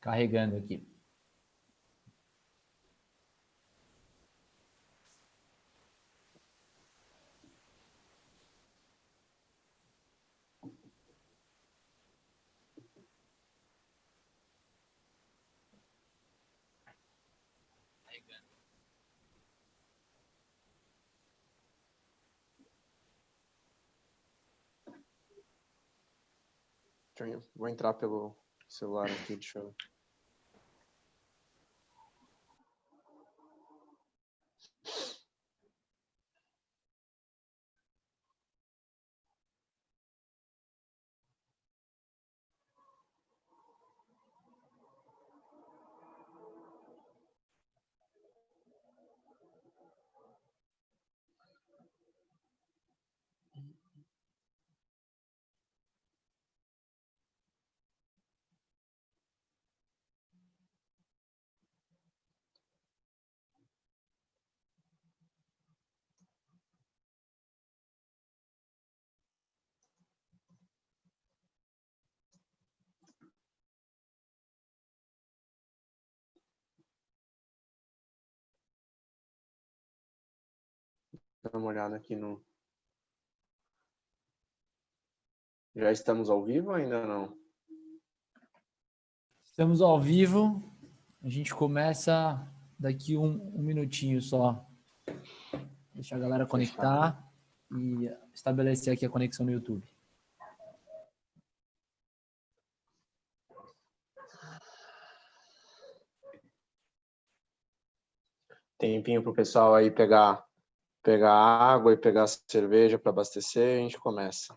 Carregando aqui. Vou entrar pelo celular aqui, deixa eu... dar uma olhada aqui no... Já estamos ao vivo ou ainda não? Estamos ao vivo. A gente começa daqui um, um minutinho só. Deixa a galera conectar e estabelecer aqui a conexão no YouTube. Tempinho para o pessoal aí pegar pegar água e pegar cerveja para abastecer, a gente começa.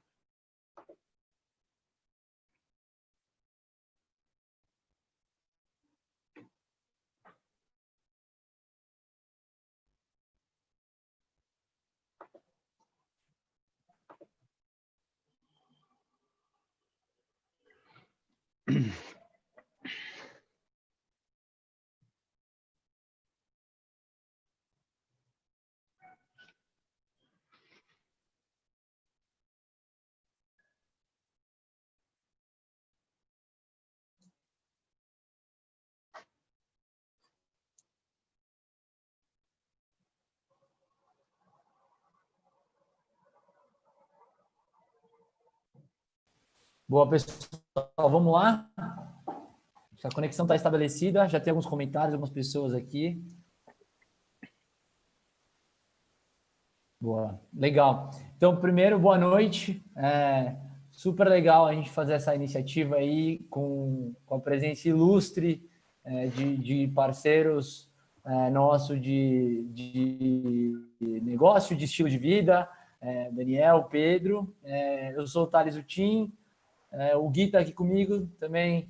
Boa, pessoal. Vamos lá? A conexão está estabelecida. Já tem alguns comentários, algumas pessoas aqui. Boa, legal. Então, primeiro, boa noite. É super legal a gente fazer essa iniciativa aí com, com a presença ilustre é, de, de, parceiros é, nossos de, de negócio, de estilo de vida, é, Daniel, Pedro. É, eu sou o Thales Utim, é, o Gui está aqui comigo, também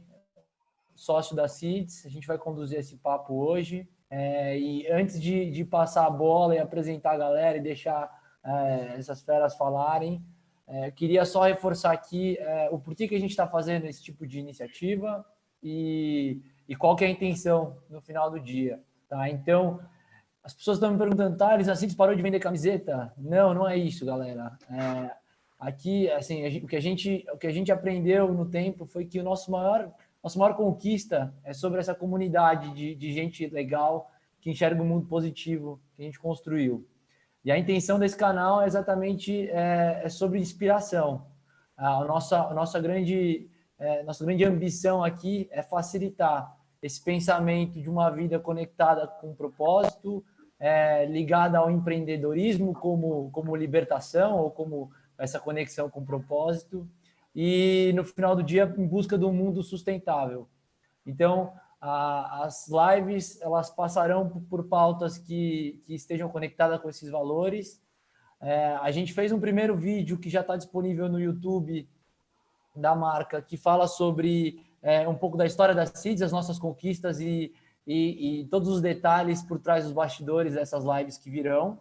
sócio da CIDS. A gente vai conduzir esse papo hoje. É, e antes de, de, passar a bola e apresentar a galera e deixar é, essas feras falarem, é, queria só reforçar aqui é, o porquê que a gente está fazendo esse tipo de iniciativa e, e, qual que é a intenção no final do dia. Tá? Então, as pessoas estão me perguntando, tá, a CIDS parou de vender camiseta? Não, não é isso, galera. Aqui, assim, o que a gente, o que a gente aprendeu no tempo foi que o nosso maior, nossa maior conquista é sobre essa comunidade de, de gente legal que enxerga o mundo positivo que a gente construiu. E a intenção desse canal é exatamente é, é sobre inspiração. A nossa, a nossa grande, é, nossa grande ambição aqui é facilitar esse pensamento de uma vida conectada com propósito, é, ligada ao empreendedorismo como, como libertação ou como essa conexão com o propósito e no final do dia em busca de um mundo sustentável. Então, a, as lives elas passarão por, pautas que, que, estejam conectadas com esses valores. É, a gente fez um primeiro vídeo que já está disponível no YouTube da marca, que fala sobre é, um pouco da história da CIDS, as nossas conquistas e, e, e todos os detalhes por trás dos bastidores dessas lives que virão.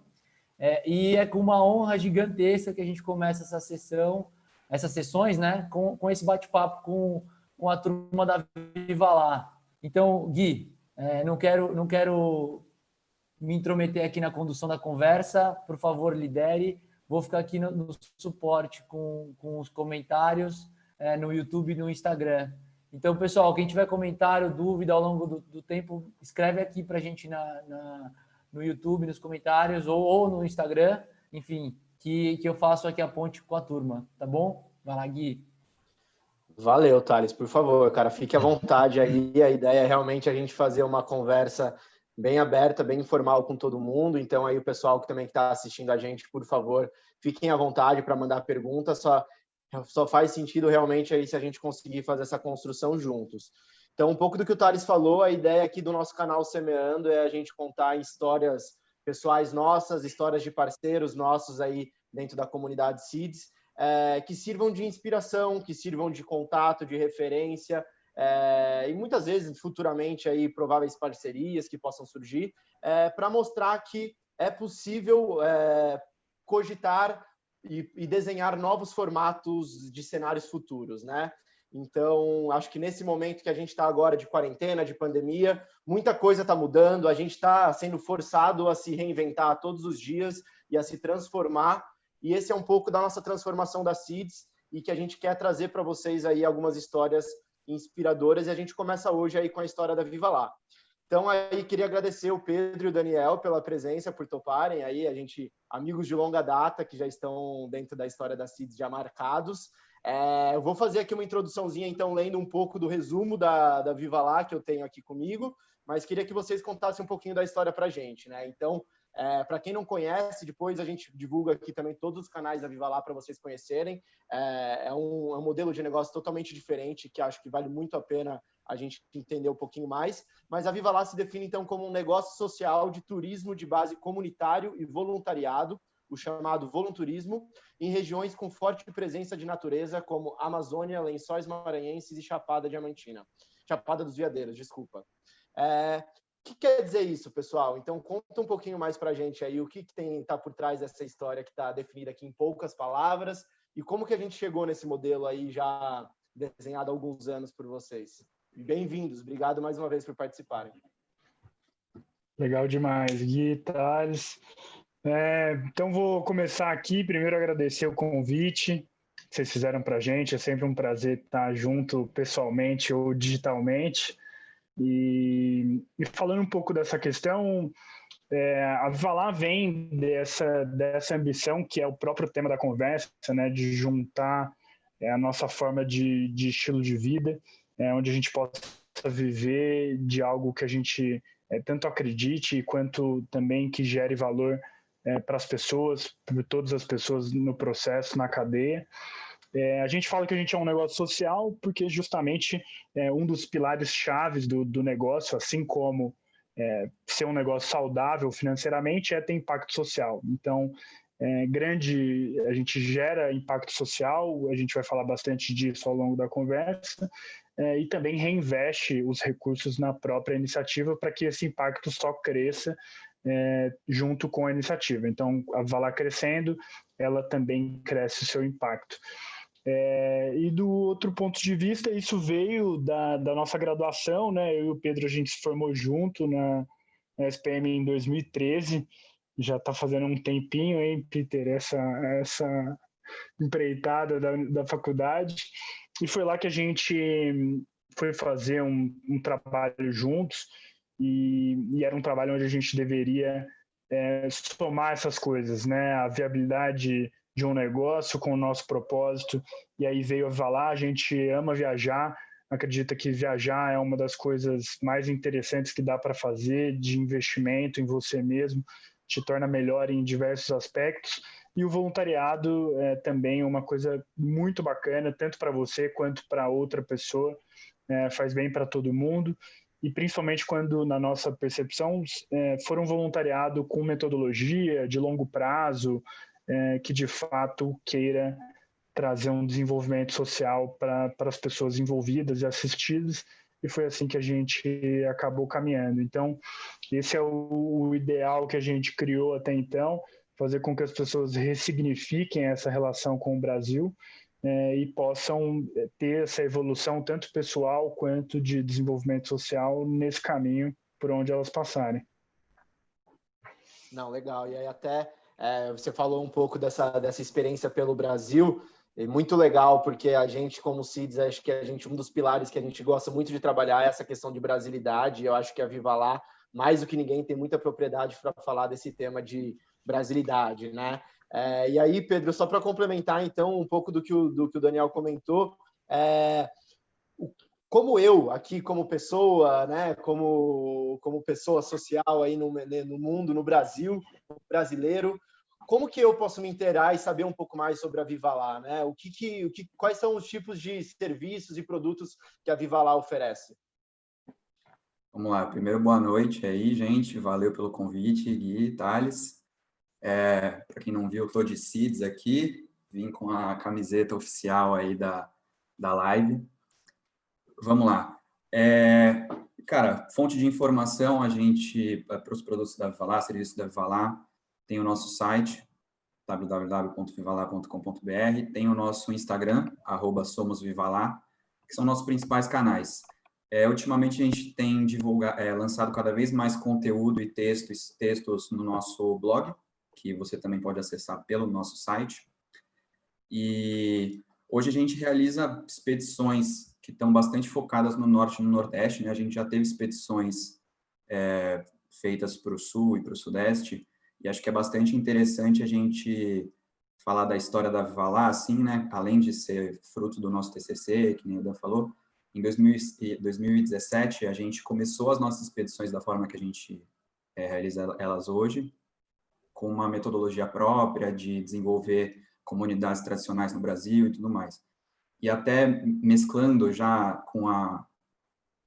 É, e é com uma honra gigantesca que a gente começa essa sessão, essas sessões, né, com, com esse bate-papo com, com a turma da Viva Lá. Então, Gui, é, não, quero, não quero me intrometer aqui na condução da conversa, por favor, lidere. Vou ficar aqui no, no suporte com, com os comentários é, no YouTube e no Instagram. Então, pessoal, quem tiver comentário, dúvida ao longo do, do tempo, escreve aqui para a gente na, na, no YouTube, nos comentários ou, ou, no Instagram, enfim, que, que eu faço aqui a ponte com a turma, tá bom? Vai lá, Gui. Valeu, Thales, por favor, cara, fique à vontade aí. A ideia é realmente a gente fazer uma conversa bem aberta, bem informal com todo mundo. Então, aí o pessoal que também está assistindo a gente, por favor, fiquem à vontade para mandar perguntas. Só, só faz sentido realmente aí se a gente conseguir fazer essa construção juntos. Então, um pouco do que o Thales falou, a ideia aqui do nosso canal Semeando é a gente contar histórias pessoais nossas, histórias de parceiros nossos aí dentro da comunidade Seeds, é, que sirvam de inspiração, que sirvam de contato, de referência, é, e muitas vezes futuramente aí prováveis parcerias que possam surgir é, para mostrar que é possível cogitar e, e, desenhar novos formatos de cenários futuros, né? Então, acho que nesse momento que a gente está agora de quarentena, de pandemia, muita coisa está mudando, a gente está sendo forçado a se reinventar todos os dias e a se transformar. E esse é um pouco da nossa transformação da CIDS e que a gente quer trazer para vocês aí algumas histórias inspiradoras e a gente começa hoje aí com a história da Viva Lá. Então aí queria agradecer o Pedro e o Daniel pela presença, por toparem aí, a gente amigos de longa data que já estão dentro da história da CIDS já marcados. É, eu vou fazer aqui uma introduçãozinha, então, lendo um pouco do resumo da, da Viva Lá que eu tenho aqui comigo, mas queria que vocês contassem um pouquinho da história para gente, né? Então, é, para quem não conhece, depois a gente divulga aqui também todos os canais da Viva Lá para vocês conhecerem. É, é, um, é, um, modelo de negócio totalmente diferente que acho que vale muito a pena a gente entender um pouquinho mais. Mas a Viva Lá se define então como um negócio social de turismo de base comunitário e voluntariado, o chamado volunturismo, em regiões com forte presença de natureza como Amazônia, Lençóis Maranhenses e Chapada Diamantina. Chapada dos Veadeiros, desculpa. É, o que quer dizer isso, pessoal? Então, conta um pouquinho mais para a gente aí o que, que tem tá por trás dessa história que está definida aqui em poucas palavras e como que a gente chegou nesse modelo aí já desenhado há alguns anos por vocês. Bem-vindos, obrigado mais uma vez por participarem. Legal demais, Gui, Thales. É, então, vou começar aqui. Primeiro, agradecer o convite que vocês fizeram para a gente. É sempre um prazer estar junto pessoalmente ou digitalmente. E, e falando um pouco dessa questão, é, a Vivalá vem dessa, dessa ambição, que é o próprio tema da conversa, né, de juntar é, a nossa forma de, de estilo de vida, é, onde a gente possa viver de algo que a gente é, tanto acredite, quanto também que gere valor é, para as pessoas, para todas as pessoas no processo, na cadeia. É, a gente fala que a gente é um negócio social porque justamente é um dos pilares chaves do, do negócio, assim como é, ser um negócio saudável financeiramente, é ter impacto social. Então, é, grande, a gente gera impacto social, a gente vai falar bastante disso ao longo da conversa, é, e também reinveste os recursos na própria iniciativa para que esse impacto só cresça é, junto com a iniciativa. Então, a Vala crescendo, ela também cresce o seu impacto. É, e do outro ponto de vista, isso veio da, da nossa graduação, né? Eu e o Pedro, a gente se formou junto na, na SPM em 2013, já está fazendo um tempinho, hein, Peter, essa, essa empreitada da, da faculdade. E foi lá que a gente foi fazer um, um trabalho juntos, e, e, era um trabalho onde a gente deveria é, somar essas coisas, né? A viabilidade de um negócio com o nosso propósito. E aí veio a Valar, a gente ama viajar, acredita que viajar é uma das coisas mais interessantes que dá para fazer de investimento em você mesmo, te torna melhor em diversos aspectos. E o voluntariado é também uma coisa muito bacana, tanto para você quanto para outra pessoa, é, faz bem para todo mundo. E principalmente quando, na nossa percepção, é, for um voluntariado com metodologia de longo prazo, é, que de fato queira trazer um desenvolvimento social para as pessoas envolvidas e assistidas, e foi assim que a gente acabou caminhando. Então, esse é o, o ideal que a gente criou até então, fazer com que as pessoas ressignifiquem essa relação com o Brasil é, e possam ter essa evolução tanto pessoal quanto de desenvolvimento social nesse caminho por onde elas passarem. Não, legal. E aí até é, você falou um pouco dessa, dessa experiência pelo Brasil. E muito legal, porque a gente, como CIDS, acho que a gente, um dos pilares que a gente gosta muito de trabalhar é essa questão de brasilidade. Eu acho que a Viva Lá, mais do que ninguém, tem muita propriedade para falar desse tema de brasilidade, né? É, e aí, Pedro, só para complementar, então, um pouco do que o, do que o Daniel comentou, é, como eu, aqui como pessoa, né, como, como pessoa social aí no, no mundo, no Brasil, brasileiro, como que eu posso me inteirar e saber um pouco mais sobre a Viva Lá, né? O que, que, o que quais são os tipos de serviços e produtos que a Viva Lá oferece? Vamos lá. Primeiro, boa noite aí, gente. Valeu pelo convite, Gui, Thales. É, Para quem não viu, estou de CIDS aqui. Vim com a camiseta oficial aí da, da live. Vamos lá. É, cara, fonte de informação, a gente, para os produtos Lá, serviços da Viva Lá, tem o nosso site, www.vivalar.com.br, tem o nosso Instagram, arroba somosvivalar, que são nossos principais canais. É, ultimamente a gente tem divulgado, é, lançado cada vez mais conteúdo e textos, textos no nosso blog, que você também pode acessar pelo nosso site. E hoje a gente realiza expedições que estão bastante focadas no norte e no nordeste. Né? A gente já teve expedições é, feitas para o sul e para o sudeste, e acho que é bastante interessante a gente falar da história da Vivalá, assim, né? Além de ser fruto do nosso TCC, que nem o Dan falou, em 2017 a gente começou as nossas expedições da forma que a gente é, realiza elas hoje, com uma metodologia própria de desenvolver comunidades tradicionais no Brasil e tudo mais. E até mesclando já com a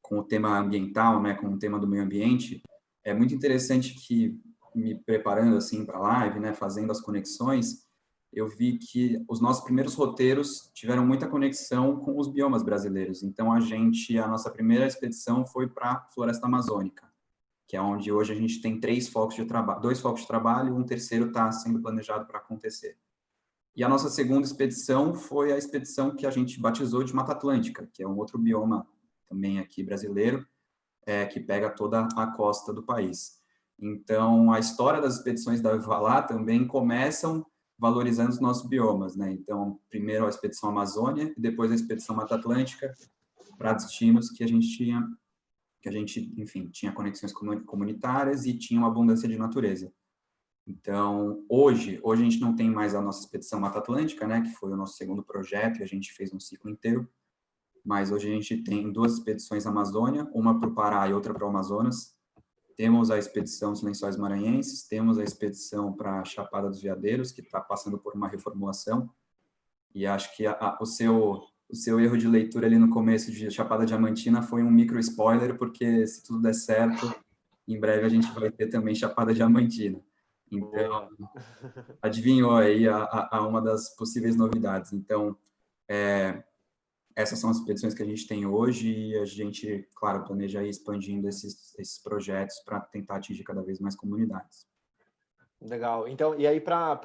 com o tema ambiental, né, com o tema do meio ambiente, é muito interessante que me preparando assim para a live, né, fazendo as conexões, eu vi que os nossos primeiros roteiros tiveram muita conexão com os biomas brasileiros. Então a gente, a nossa primeira expedição foi para a Floresta Amazônica, que é onde hoje a gente tem três focos de trabalho, dois focos de trabalho, um terceiro está sendo planejado para acontecer. E a nossa segunda expedição foi a expedição que a gente batizou de Mata Atlântica, que é um outro bioma também aqui brasileiro, é, que pega toda a costa do país. Então, a história das expedições da Vivalá também começam valorizando os nossos biomas, né? Então, primeiro a expedição Amazônia e depois a expedição Mata Atlântica para destinos que a gente tinha, que a gente, enfim, tinha conexões comunitárias e tinha uma abundância de natureza. Então, hoje, hoje a gente não tem mais a nossa expedição Mata Atlântica, né, que foi o nosso segundo projeto e a gente fez um ciclo inteiro, mas hoje a gente tem duas expedições Amazônia, uma para o Pará e outra para o Amazonas, temos a expedição dos Lençóis Maranhenses, temos a expedição para a Chapada dos Veadeiros, que está passando por uma reformulação. E acho que a, a, o, seu, o seu erro de leitura ali no começo de Chapada Diamantina foi um micro spoiler, porque se tudo der certo, em breve a gente vai ter também Chapada Diamantina. Então, adivinhou aí a, a, uma das possíveis novidades. Então, é, essas são as expedições que a gente tem hoje e a gente, claro, planeja ir expandindo esses, esses projetos para tentar atingir cada vez mais comunidades. Legal. Então, e aí para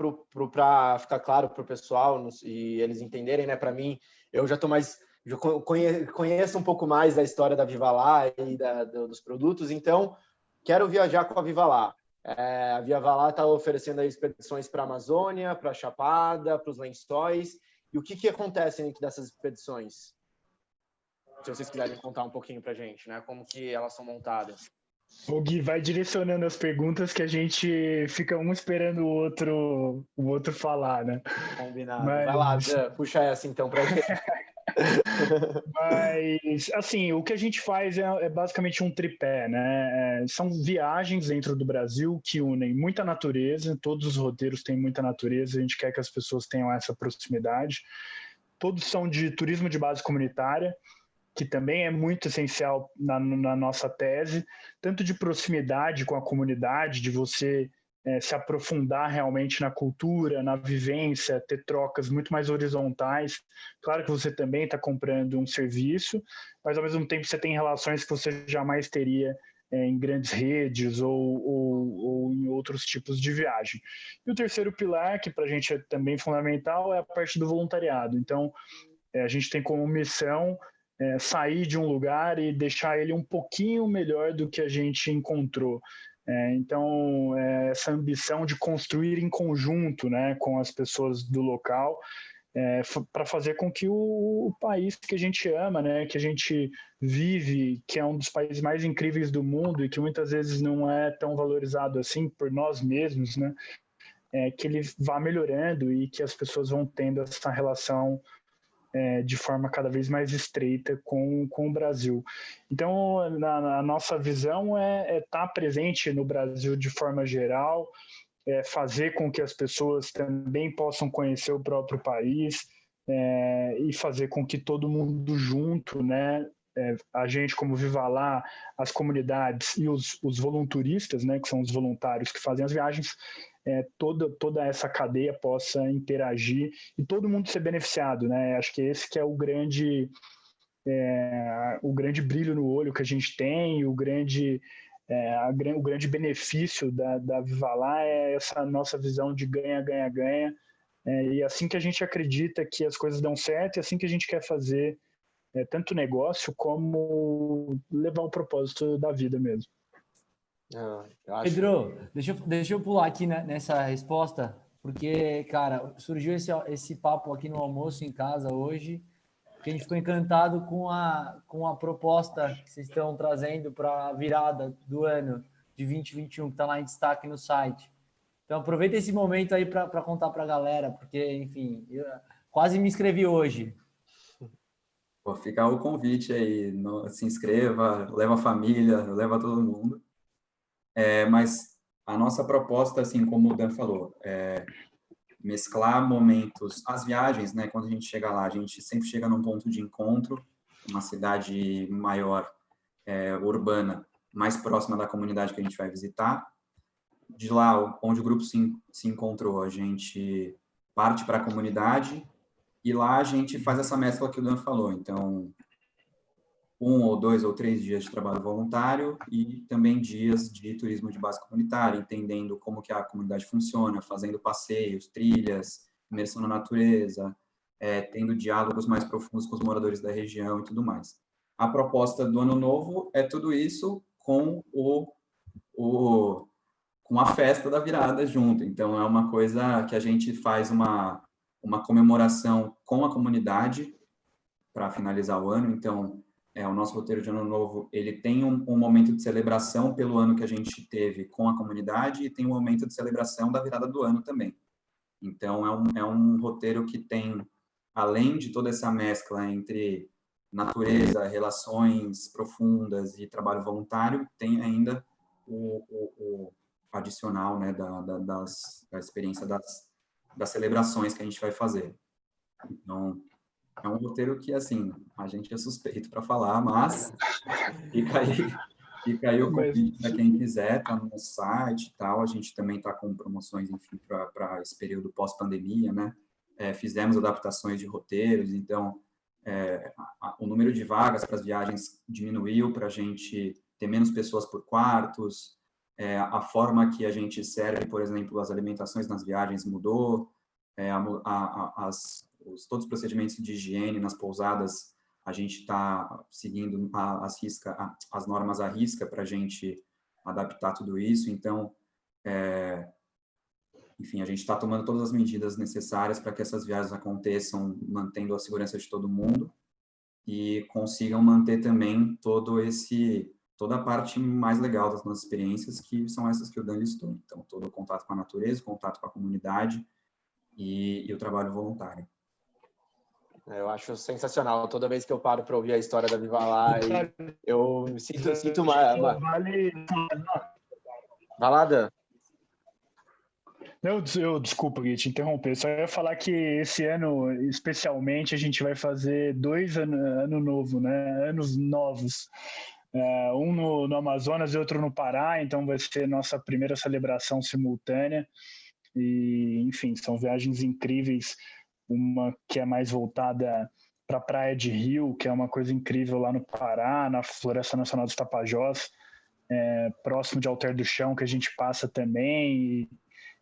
ficar claro para o pessoal e eles entenderem, né? Para mim, eu já estou mais já conheço um pouco mais da história da Viva Lá e da, dos produtos, então quero viajar com a Viva Lá. É, a Viva Lá está oferecendo expedições para a Amazônia, para a Chapada, para os Lençóis. E o que, que acontece dentro dessas expedições? Se vocês quiserem contar um pouquinho para gente, né? Como que elas são montadas. O Gui vai direcionando as perguntas que a gente fica um esperando o outro, o outro falar, né? Combinado. Mas... Vai lá, Dan, puxa essa então para gente. Mas, assim, o que a gente faz é, é basicamente um tripé, né? É, são viagens dentro do Brasil que unem muita natureza, todos os roteiros têm muita natureza, a gente quer que as pessoas tenham essa proximidade. Todos são de turismo de base comunitária, que também é muito essencial na, na nossa tese, tanto de proximidade com a comunidade, de você é, se aprofundar realmente na cultura, na vivência, ter trocas muito mais horizontais. Claro que você também está comprando um serviço, mas ao mesmo tempo você tem relações que você jamais teria é, em grandes redes ou, ou, ou, em outros tipos de viagem. E o terceiro pilar, que para a gente é também fundamental, é a parte do voluntariado. Então, é, a gente tem como missão é, sair de um lugar e deixar ele um pouquinho melhor do que a gente encontrou. É, então, é, essa ambição de construir em conjunto né, com as pessoas do local é, para fazer com que o, o, país que a gente ama, né, que a gente vive, que é um dos países mais incríveis do mundo e que muitas vezes não é tão valorizado assim por nós mesmos, né, é, que ele vá melhorando e que as pessoas vão tendo essa relação é, de forma cada vez mais estreita com, com o Brasil. Então, na, na nossa visão é estar é tá presente no Brasil de forma geral, é, fazer com que as pessoas também possam conhecer o próprio país é, e fazer com que todo mundo junto, né, a gente como Viva Lá, as comunidades e os, os volunturistas, né, que são os voluntários que fazem as viagens, é, toda, toda essa cadeia possa interagir e todo mundo ser beneficiado, né? Acho que esse que é o grande é, o grande brilho no olho que a gente tem, o grande é, a, o grande benefício da, da Viva Lá é essa nossa visão de ganha, ganha, ganha. É, e assim que a gente acredita que as coisas dão certo, e assim que a gente quer fazer é, tanto negócio como levar o propósito da vida mesmo. Ah, Pedro, deixa eu, deixa eu pular aqui nessa resposta, porque, cara, surgiu esse, esse papo aqui no almoço em casa hoje que a gente ficou encantado com a, com a proposta que vocês estão trazendo para a virada do ano de 2021, que está lá em destaque no site. Então, aproveita esse momento aí para contar para a galera, porque, enfim, eu quase me inscrevi hoje. Vou ficar o convite aí, no, se inscreva, leva a família, leva todo mundo. É, mas a nossa proposta, assim como o Dan falou, é, mesclar momentos, as viagens, né? Quando a gente chega lá, a gente sempre chega num ponto de encontro, uma cidade maior, é, urbana, mais próxima da comunidade que a gente vai visitar. De lá, onde o grupo se, se encontrou, a gente parte para a comunidade e lá a gente faz essa mescla que o Dan falou. Então, um ou dois ou três dias de trabalho voluntário e também dias de turismo de base comunitária, entendendo como que a comunidade funciona, fazendo passeios, trilhas, imersão na natureza, é, tendo diálogos mais profundos com os moradores da região e tudo mais. A proposta do Ano Novo é tudo isso com o, o com a festa da virada junto. Então é uma coisa que a gente faz uma uma comemoração com a comunidade para finalizar o ano. Então é, o nosso roteiro de ano novo, ele tem um, um, momento de celebração pelo ano que a gente teve com a comunidade e tem um momento de celebração da virada do ano também. Então, é um, é um roteiro que tem, além de toda essa mescla entre natureza, relações profundas e trabalho voluntário, tem ainda o, o, o adicional né, da, da, das, da experiência das, das celebrações que a gente vai fazer. Então, é um roteiro que, assim, a gente é suspeito para falar, mas fica aí, fica aí o convite para quem quiser, tá no site e tal. A gente também está com promoções, enfim, para esse período pós-pandemia, né? É, fizemos adaptações de roteiros, então é, a, o número de vagas para as viagens diminuiu para a gente ter menos pessoas por quartos, é, a forma que a gente serve, por exemplo, as alimentações nas viagens mudou, é, a, a, as, os, todos os procedimentos de higiene nas pousadas, a gente está seguindo a, as, risca, a, as normas à risca para a gente adaptar tudo isso. Então, é, enfim, a gente está tomando todas as medidas necessárias para que essas viagens aconteçam, mantendo a segurança de todo mundo e consigam manter também todo esse toda a parte mais legal das nossas experiências, que são essas que o Dan listou. Então, todo o contato com a natureza, contato com a comunidade e, e o trabalho voluntário. Eu acho sensacional. Toda vez que eu paro para ouvir a história da Viva Lá, eu sinto, sinto uma. uma... Vale. Valada. Eu, eu, desculpa, Gui, te interromper. Só ia falar que esse ano, especialmente, a gente vai fazer dois anos ano novo, né? Anos novos. É, um no, no, Amazonas e outro no Pará, então vai ser nossa primeira celebração simultânea. E, enfim, são viagens incríveis uma que é mais voltada para a Praia de Rio, que é uma coisa incrível lá no Pará, na Floresta Nacional dos Tapajós, é, próximo de Alter do Chão, que a gente passa também e,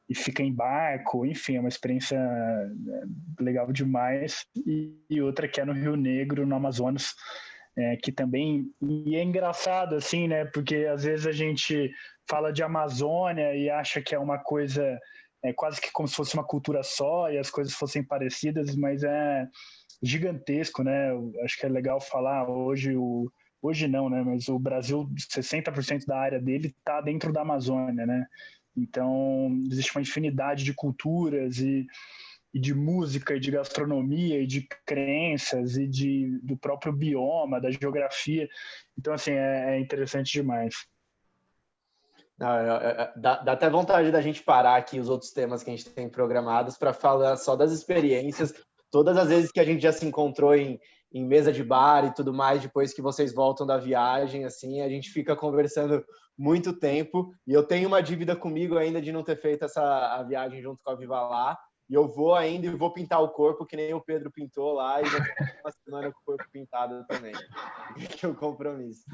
e, fica em barco, enfim, é uma experiência é, legal demais. E, e outra que é no Rio Negro, no Amazonas, é, que também e é engraçado assim, né? Porque às vezes a gente fala de Amazônia e acha que é uma coisa é quase que como se fosse uma cultura só e as coisas fossem parecidas, mas é gigantesco, né? Eu acho que é legal falar hoje o hoje não, né? Mas o Brasil, 60% da área dele está dentro da Amazônia, né? Então existe uma infinidade de culturas e, e de música e de gastronomia e de crenças e de do próprio bioma, da geografia. Então assim é, é interessante demais. Dá, até vontade da gente parar aqui os outros temas que a gente tem programados para falar só das experiências. Todas as vezes que a gente já se encontrou em, em mesa de bar e tudo mais, depois que vocês voltam da viagem, assim, a gente fica conversando muito tempo. E eu tenho uma dívida comigo ainda de não ter feito essa a viagem junto com a Viva Lá. E eu vou ainda e vou pintar o corpo, que nem o Pedro pintou lá, e vou ficar uma semana com o corpo pintado também. Que é o compromisso.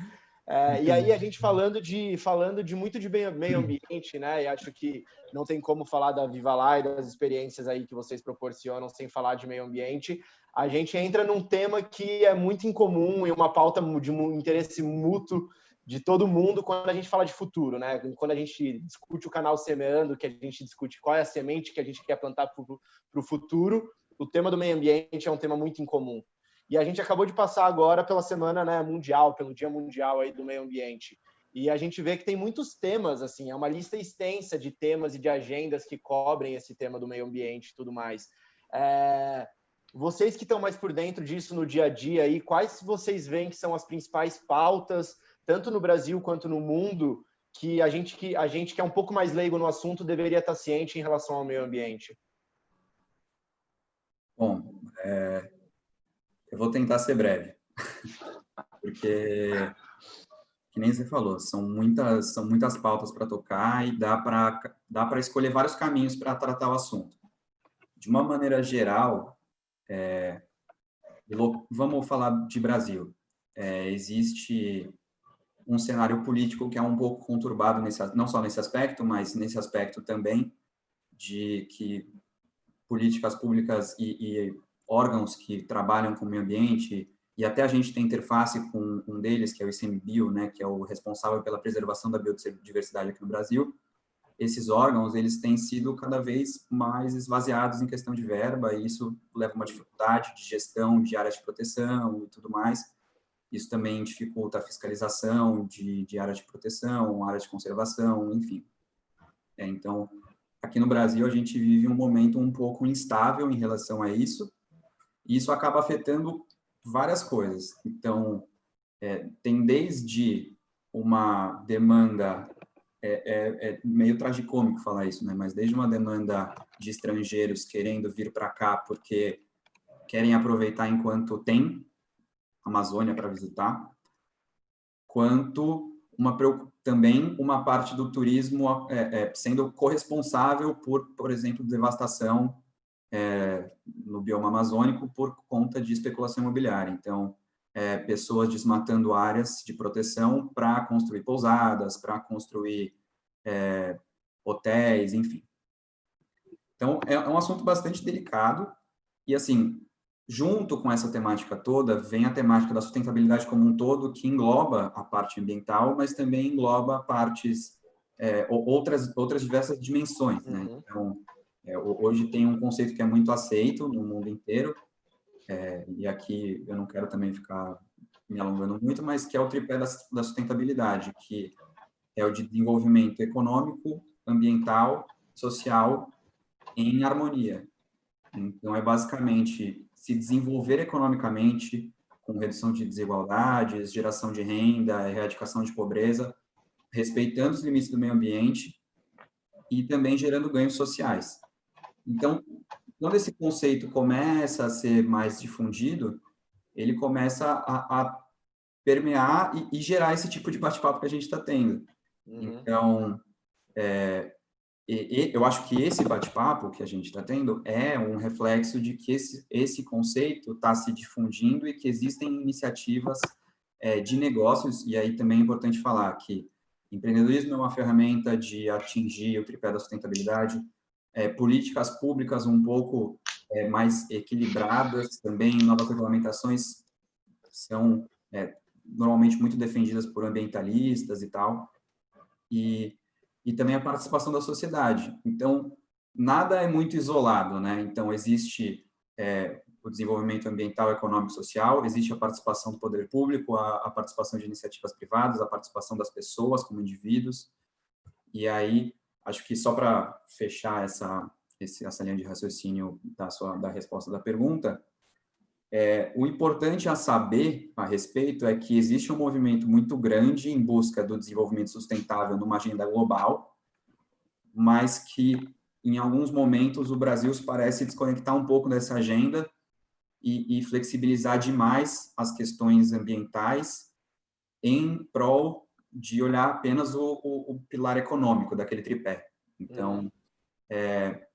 É, e aí a gente falando de falando de muito de meio ambiente, né? E acho que não tem como falar da Viva Lá e das experiências aí que vocês proporcionam sem falar de meio ambiente. A gente entra num tema que é muito incomum e uma pauta de um interesse mútuo de todo mundo quando a gente fala de futuro, né? Quando a gente discute o canal Semeando, que a gente discute qual é a semente que a gente quer plantar para o futuro, o tema do meio ambiente é um tema muito incomum. E a gente acabou de passar agora pela semana né, mundial, pelo Dia Mundial aí do Meio Ambiente. E a gente vê que tem muitos temas, assim, é uma lista extensa de temas e de agendas que cobrem esse tema do meio ambiente e tudo mais. É... Vocês que estão mais por dentro disso no dia a dia, aí, quais vocês veem que são as principais pautas, tanto no Brasil quanto no mundo, que a gente que, a gente que é um pouco mais leigo no assunto deveria estar ciente em relação ao meio ambiente? Bom, é, eu vou tentar ser breve, porque, que nem você falou, são muitas, são muitas pautas para tocar e dá para dá para escolher vários caminhos para tratar o assunto. De uma maneira geral, é, vamos falar de Brasil. É, existe um cenário político que é um pouco conturbado, nesse, não só nesse aspecto, mas nesse aspecto também de que políticas públicas e, e órgãos que trabalham com o meio ambiente, e até a gente tem interface com um deles, que é o ICMBio, né, que é o responsável pela preservação da biodiversidade aqui no Brasil. Esses órgãos, eles têm sido cada vez mais esvaziados em questão de verba, e isso leva a uma dificuldade de gestão de áreas de proteção e tudo mais. Isso também dificulta a fiscalização de, de áreas de proteção, áreas de conservação, enfim. É, então, aqui no Brasil, a gente vive um momento um pouco instável em relação a isso, e isso acaba afetando várias coisas. Então, é, tem desde uma demanda, é, é, é, meio tragicômico falar isso, né? mas desde uma demanda de estrangeiros querendo vir para cá porque querem aproveitar enquanto tem Amazônia para visitar, quanto uma também uma parte do turismo é, é, sendo corresponsável por, por exemplo, devastação é, no bioma amazônico por conta de especulação imobiliária. Então, é, pessoas desmatando áreas de proteção para construir pousadas, para construir é, hotéis, enfim. Então, é, é um assunto bastante delicado e, assim, junto com essa temática toda, vem a temática da sustentabilidade como um todo, que engloba a parte ambiental, mas também engloba partes, é, outras, outras diversas dimensões, né? Uhum. Então, é, hoje tem um conceito que é muito aceito no mundo inteiro, é, e aqui eu não quero também ficar me alongando muito, mas que é o tripé da, da sustentabilidade, que é o de desenvolvimento econômico, ambiental, social em harmonia. Então, é basicamente se desenvolver economicamente, com redução de desigualdades, geração de renda, erradicação de pobreza, respeitando os limites do meio ambiente e também gerando ganhos sociais. Então, quando esse conceito começa a ser mais difundido, ele começa a, a permear e, e, gerar esse tipo de bate-papo que a gente está tendo. Uhum. Então, é, e, e, eu acho que esse bate-papo que a gente está tendo é um reflexo de que esse, esse conceito está se difundindo e que existem iniciativas é, de negócios, e aí também é importante falar que empreendedorismo é uma ferramenta de atingir o tripé da sustentabilidade, é, políticas públicas um pouco é, mais equilibradas, também novas regulamentações são é, normalmente muito defendidas por ambientalistas e tal, e, e também a participação da sociedade. Então, nada é muito isolado, né? Então, existe é, o desenvolvimento ambiental, econômico e social, existe a participação do poder público, a, a, participação de iniciativas privadas, a participação das pessoas como indivíduos. E aí, acho que só para fechar essa, essa linha de raciocínio da, sua, da resposta da pergunta, é, o importante a saber a respeito é que existe um movimento muito grande em busca do desenvolvimento sustentável numa agenda global, mas que em alguns momentos o Brasil parece desconectar um pouco dessa agenda e, e flexibilizar demais as questões ambientais em prol de olhar apenas o, o, o pilar econômico daquele tripé. Então, uhum. é,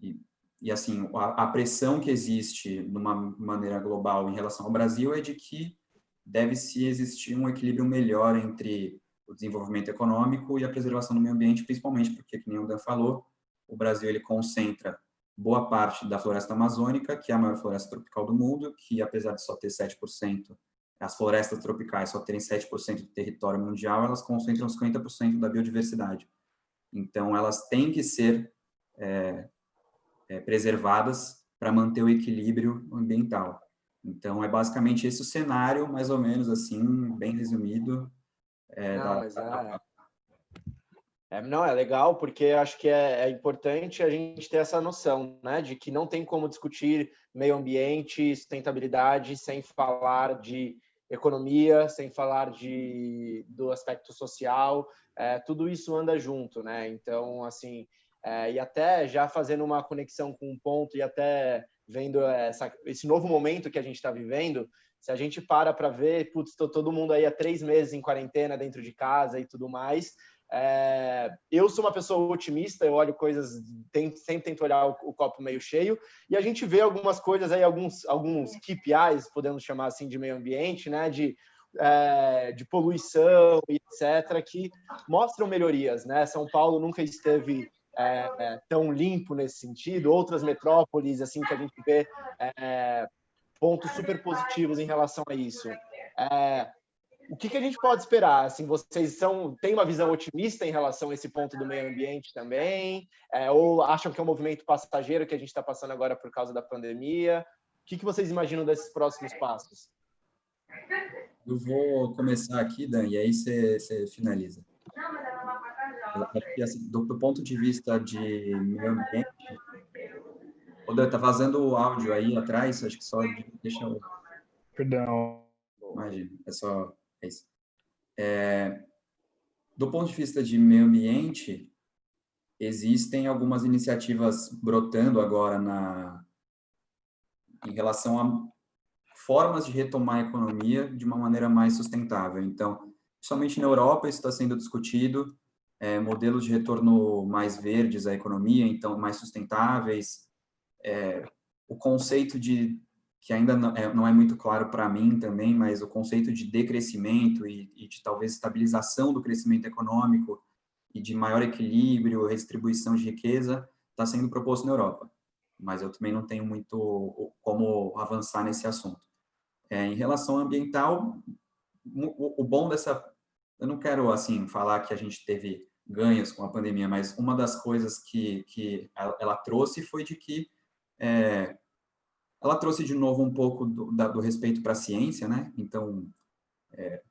e, e, assim, a, a, pressão que existe de uma maneira global em relação ao Brasil é de que deve-se existir um equilíbrio melhor entre o desenvolvimento econômico e a preservação do meio ambiente, principalmente porque, como o Dan falou, o Brasil ele concentra boa parte da floresta amazônica, que é a maior floresta tropical do mundo, que apesar de só ter 7%, as florestas tropicais só terem 7% do território mundial, elas concentram 50% da biodiversidade. Então, elas têm que ser é, é, preservadas para manter o equilíbrio ambiental. Então, é basicamente esse o cenário, mais ou menos assim, bem resumido. É, Não, da, mas é, é, não, é legal, porque acho que é, é, importante a gente ter essa noção, né, de que não tem como discutir meio ambiente, sustentabilidade, sem falar de economia, sem falar de, do aspecto social, é, tudo isso anda junto, né? Então, assim, é, e até já fazendo uma conexão com um ponto e até vendo essa, esse novo momento que a gente está vivendo, se a gente para para ver, putz, todo mundo aí há três meses em quarentena dentro de casa e tudo mais, é, eu sou uma pessoa otimista, eu olho coisas, tem, sempre tento olhar o, o, copo meio cheio, e a gente vê algumas coisas aí, alguns, alguns KPIs, podemos chamar assim, de meio ambiente, né, de, é, de poluição e etc., que mostram melhorias, né? São Paulo nunca esteve é, é tão limpo nesse sentido, outras metrópoles, assim, que a gente vê é, pontos super positivos em relação a isso. É, o que, que, a gente pode esperar? Assim, vocês são têm uma visão otimista em relação a esse ponto do meio ambiente também? É, ou acham que é um movimento passageiro que a gente está passando agora por causa da pandemia? O que, que vocês imaginam desses próximos passos? Eu vou começar aqui, Dan, e aí você, você finaliza. Assim, do, do, ponto de vista de meio ambiente, o Dan, tá vazando o áudio aí atrás, acho que só deixa eu... Perdão. Imagina, é só é do ponto de vista de meio ambiente, existem algumas iniciativas brotando agora na, em relação a formas de retomar a economia de uma maneira mais sustentável. Então, principalmente na Europa, isso está sendo discutido, é, modelos de retorno mais verdes à economia, então mais sustentáveis, é, o conceito de que ainda não é, é muito claro para mim também, mas o conceito de decrescimento e, e, de talvez estabilização do crescimento econômico e de maior equilíbrio, redistribuição de riqueza, está sendo proposto na Europa. Mas eu também não tenho muito como avançar nesse assunto. É, em relação ambiental, o, o bom dessa... Eu não quero, assim, falar que a gente teve ganhos com a pandemia, mas uma das coisas que, que ela trouxe foi de que é, ela trouxe de novo um pouco do, da, do respeito para a ciência, né? Então, é,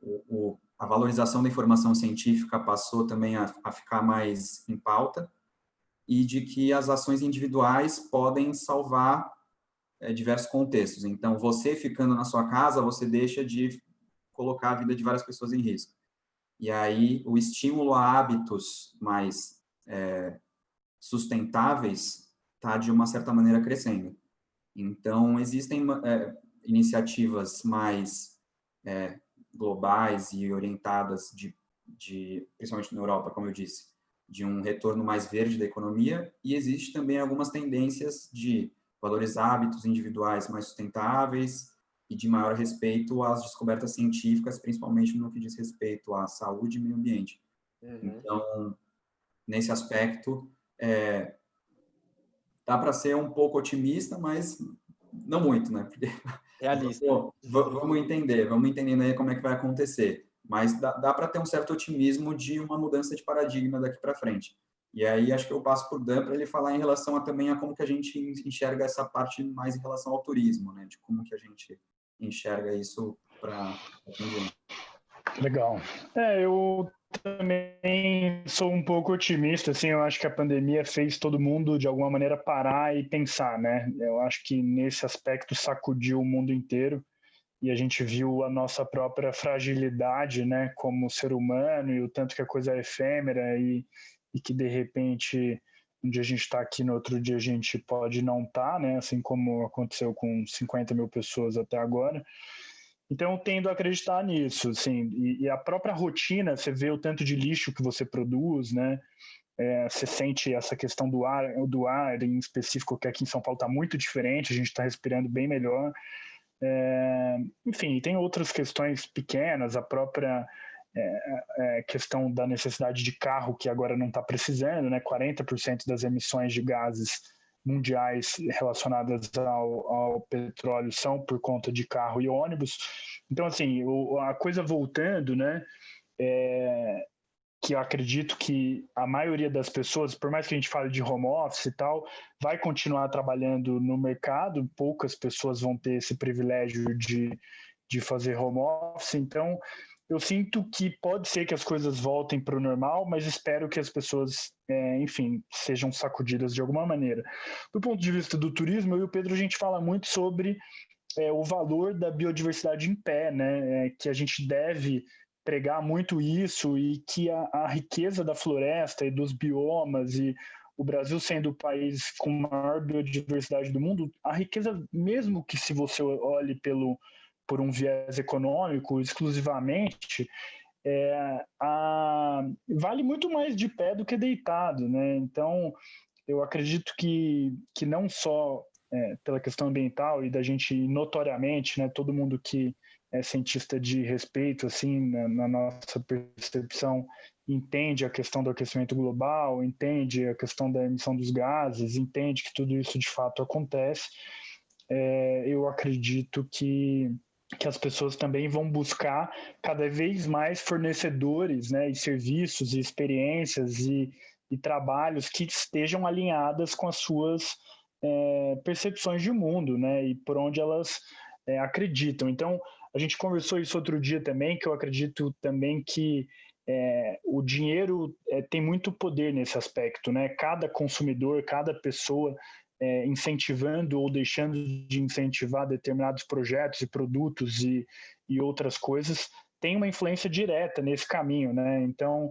o, o, a valorização da informação científica passou também a, a ficar mais em pauta e de que as ações individuais podem salvar é, diversos contextos. Então, você ficando na sua casa, você deixa de colocar a vida de várias pessoas em risco. E aí, o estímulo a hábitos mais é, sustentáveis está, de uma certa maneira, crescendo. Então, existem é, iniciativas mais é, globais e orientadas, de, de, principalmente na Europa, como eu disse, de um retorno mais verde da economia, e existe também algumas tendências de valorizar hábitos individuais mais sustentáveis e de maior respeito às descobertas científicas, principalmente no que diz respeito à saúde e meio ambiente. Uhum. Então, nesse aspecto, é, dá para ser um pouco otimista, mas não muito, né? Porque, Realista. Pô, vamos entender, vamos entendendo aí como é que vai acontecer. Mas dá, dá para ter um certo otimismo de uma mudança de paradigma daqui para frente. E aí acho que eu passo por Dan para ele falar em relação a, também a como que a gente enxerga essa parte mais em relação ao turismo, né? De como que a gente enxerga isso para Legal. É, eu também sou um pouco otimista, assim, eu acho que a pandemia fez todo mundo, de alguma maneira, parar e pensar, né? Eu acho que nesse aspecto sacudiu o mundo inteiro e a gente viu a nossa própria fragilidade, né, como ser humano e o tanto que a coisa é efêmera e, e que de repente um dia a gente está aqui, no outro dia a gente pode não estar, tá, né, assim como aconteceu com 50 mil pessoas até agora. Então eu tendo a acreditar nisso, assim, e, e a própria rotina, você vê o tanto de lixo que você produz, né, é, você sente essa questão do ar, do ar em específico, que aqui em São Paulo está muito diferente, a gente está respirando bem melhor. É, enfim, tem outras questões pequenas, a própria é, é, questão da necessidade de carro, que agora não está precisando, né? 40% das emissões de gases mundiais relacionadas ao, ao, petróleo são por conta de carro e ônibus. Então, assim, o, a coisa voltando, né? É, que eu acredito que a maioria das pessoas, por mais que a gente fale de home office e tal, vai continuar trabalhando no mercado, poucas pessoas vão ter esse privilégio de, de fazer home office, então eu sinto que pode ser que as coisas voltem para o normal, mas espero que as pessoas, é, enfim, sejam sacudidas de alguma maneira. Do ponto de vista do turismo, eu e o Pedro, a gente fala muito sobre é, o valor da biodiversidade em pé, né? É, que a gente deve pregar muito isso e que a, a riqueza da floresta e dos biomas e o Brasil sendo o país com maior biodiversidade do mundo, a riqueza, mesmo que se você olhe pelo, por um viés econômico exclusivamente, é, a, vale muito mais de pé do que deitado, né? Então, eu acredito que, que não só é, pela questão ambiental e da gente notoriamente, né, todo mundo que é cientista de respeito, assim, na, na, nossa percepção, entende a questão do aquecimento global, entende a questão da emissão dos gases, entende que tudo isso de fato acontece. É, eu acredito que, que as pessoas também vão buscar cada vez mais fornecedores, né, e serviços, e experiências e, e trabalhos que estejam alinhadas com as suas é, percepções de mundo, né, e por onde elas é, acreditam. Então, a gente conversou isso outro dia também, que eu acredito também que é, o dinheiro é, tem muito poder nesse aspecto, né? Cada consumidor, cada pessoa é, incentivando ou deixando de incentivar determinados projetos e produtos e, e outras coisas tem uma influência direta nesse caminho, né? Então,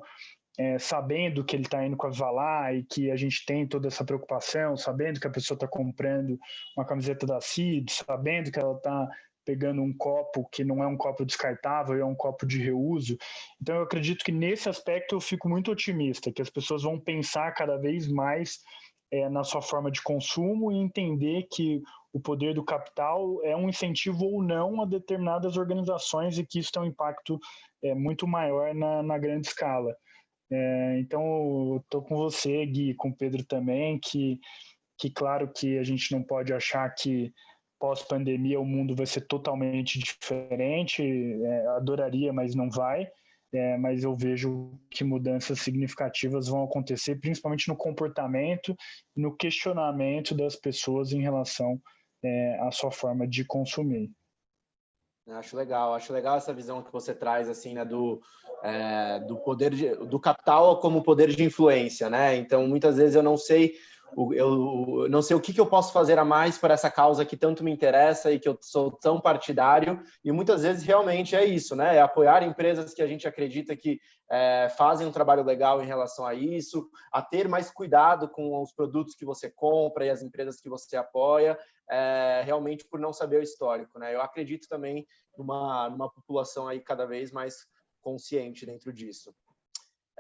é, sabendo que ele está indo com a Valar e que a gente tem toda essa preocupação, sabendo que a pessoa está comprando uma camiseta da CID, sabendo que ela está pegando um copo que não é um copo descartável, é um copo de reuso. Então, eu acredito que nesse aspecto eu fico muito otimista, que as pessoas vão pensar cada vez mais é, na sua forma de consumo e entender que o poder do capital é um incentivo ou não a determinadas organizações e que isso tem um impacto é, muito maior na, na grande escala. É, então, estou com você, Gui, com o Pedro também, que, que claro que a gente não pode achar que pós-pandemia o mundo vai ser totalmente diferente. É, adoraria, mas não vai. É, mas eu vejo que mudanças significativas vão acontecer, principalmente no comportamento no questionamento das pessoas em relação é, à sua forma de consumir. Acho legal, acho legal essa visão que você traz assim, né, do, é, do poder de, do capital como poder de influência, né? Então, muitas vezes eu não sei eu não sei o que, que eu posso fazer a mais para essa causa que tanto me interessa e que eu sou tão partidário, e muitas vezes realmente é isso, né? É apoiar empresas que a gente acredita que é, fazem um trabalho legal em relação a isso, a ter mais cuidado com os produtos que você compra e as empresas que você apoia, é, realmente por não saber o histórico, né? Eu acredito também numa, numa população aí cada vez mais consciente dentro disso.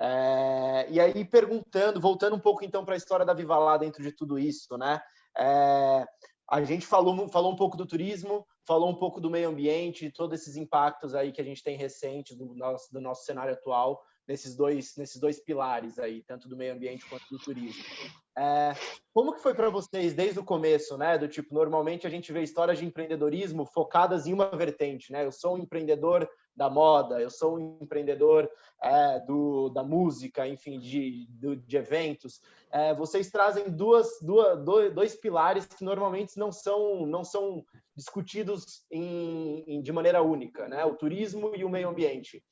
É, e aí, perguntando, voltando um pouco então para a história da Viva Lá dentro de tudo isso, né? É, a gente falou, falou um pouco do turismo, falou um pouco do meio ambiente, todos esses impactos aí que a gente tem recentes do nosso, do nosso cenário atual nesses dois, nesses dois pilares aí, tanto do meio ambiente quanto do turismo. É, como que foi para vocês desde o começo, né? Do tipo, normalmente a gente vê histórias de empreendedorismo focadas em uma vertente, né? Eu sou um empreendedor da moda, eu sou um empreendedor é, do, da música, enfim, de, de, de eventos. É, vocês trazem duas, duas, dois pilares que normalmente não são, não são discutidos em, em, de maneira única, né? O turismo e o meio ambiente.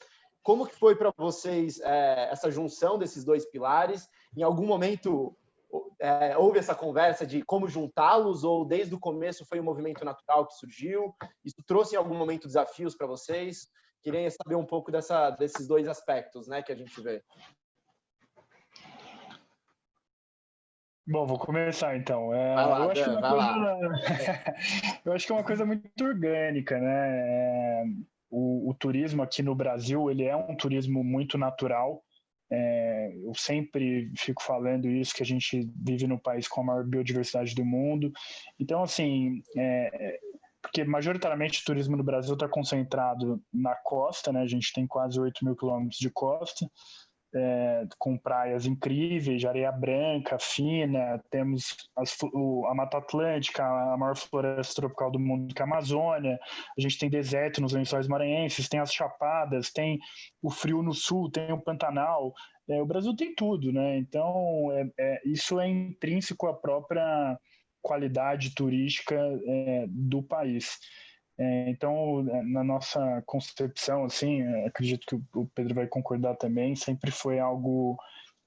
Como que foi para vocês é, essa junção desses dois pilares? Em algum momento é, houve essa conversa de como juntá-los ou desde o começo foi um movimento natural que surgiu? Isso trouxe em algum momento desafios para vocês? Queria saber um pouco dessa, desses dois aspectos, né, que a gente vê. Bom, vou começar então. É, lá, eu, acho Dan, coisa, eu, acho que é uma coisa muito orgânica, né? É, o, o, turismo aqui no Brasil ele é um turismo muito natural. É, eu sempre fico falando isso que a gente vive no país com a maior biodiversidade do mundo. Então, assim, é, porque majoritariamente o turismo no Brasil está concentrado na costa, né? A gente tem quase 8 mil quilômetros de costa, é, com praias incríveis, de areia branca, fina, temos as, o, a Mata Atlântica, a maior floresta tropical do mundo, que é a Amazônia, a gente tem deserto nos lençóis maranhenses, tem as chapadas, tem o frio no sul, tem o Pantanal, é, o Brasil tem tudo, né? Então, é, é isso é intrínseco à própria qualidade turística é, do país. É, então, na nossa concepção, assim, é, acredito que o Pedro vai concordar também, sempre foi algo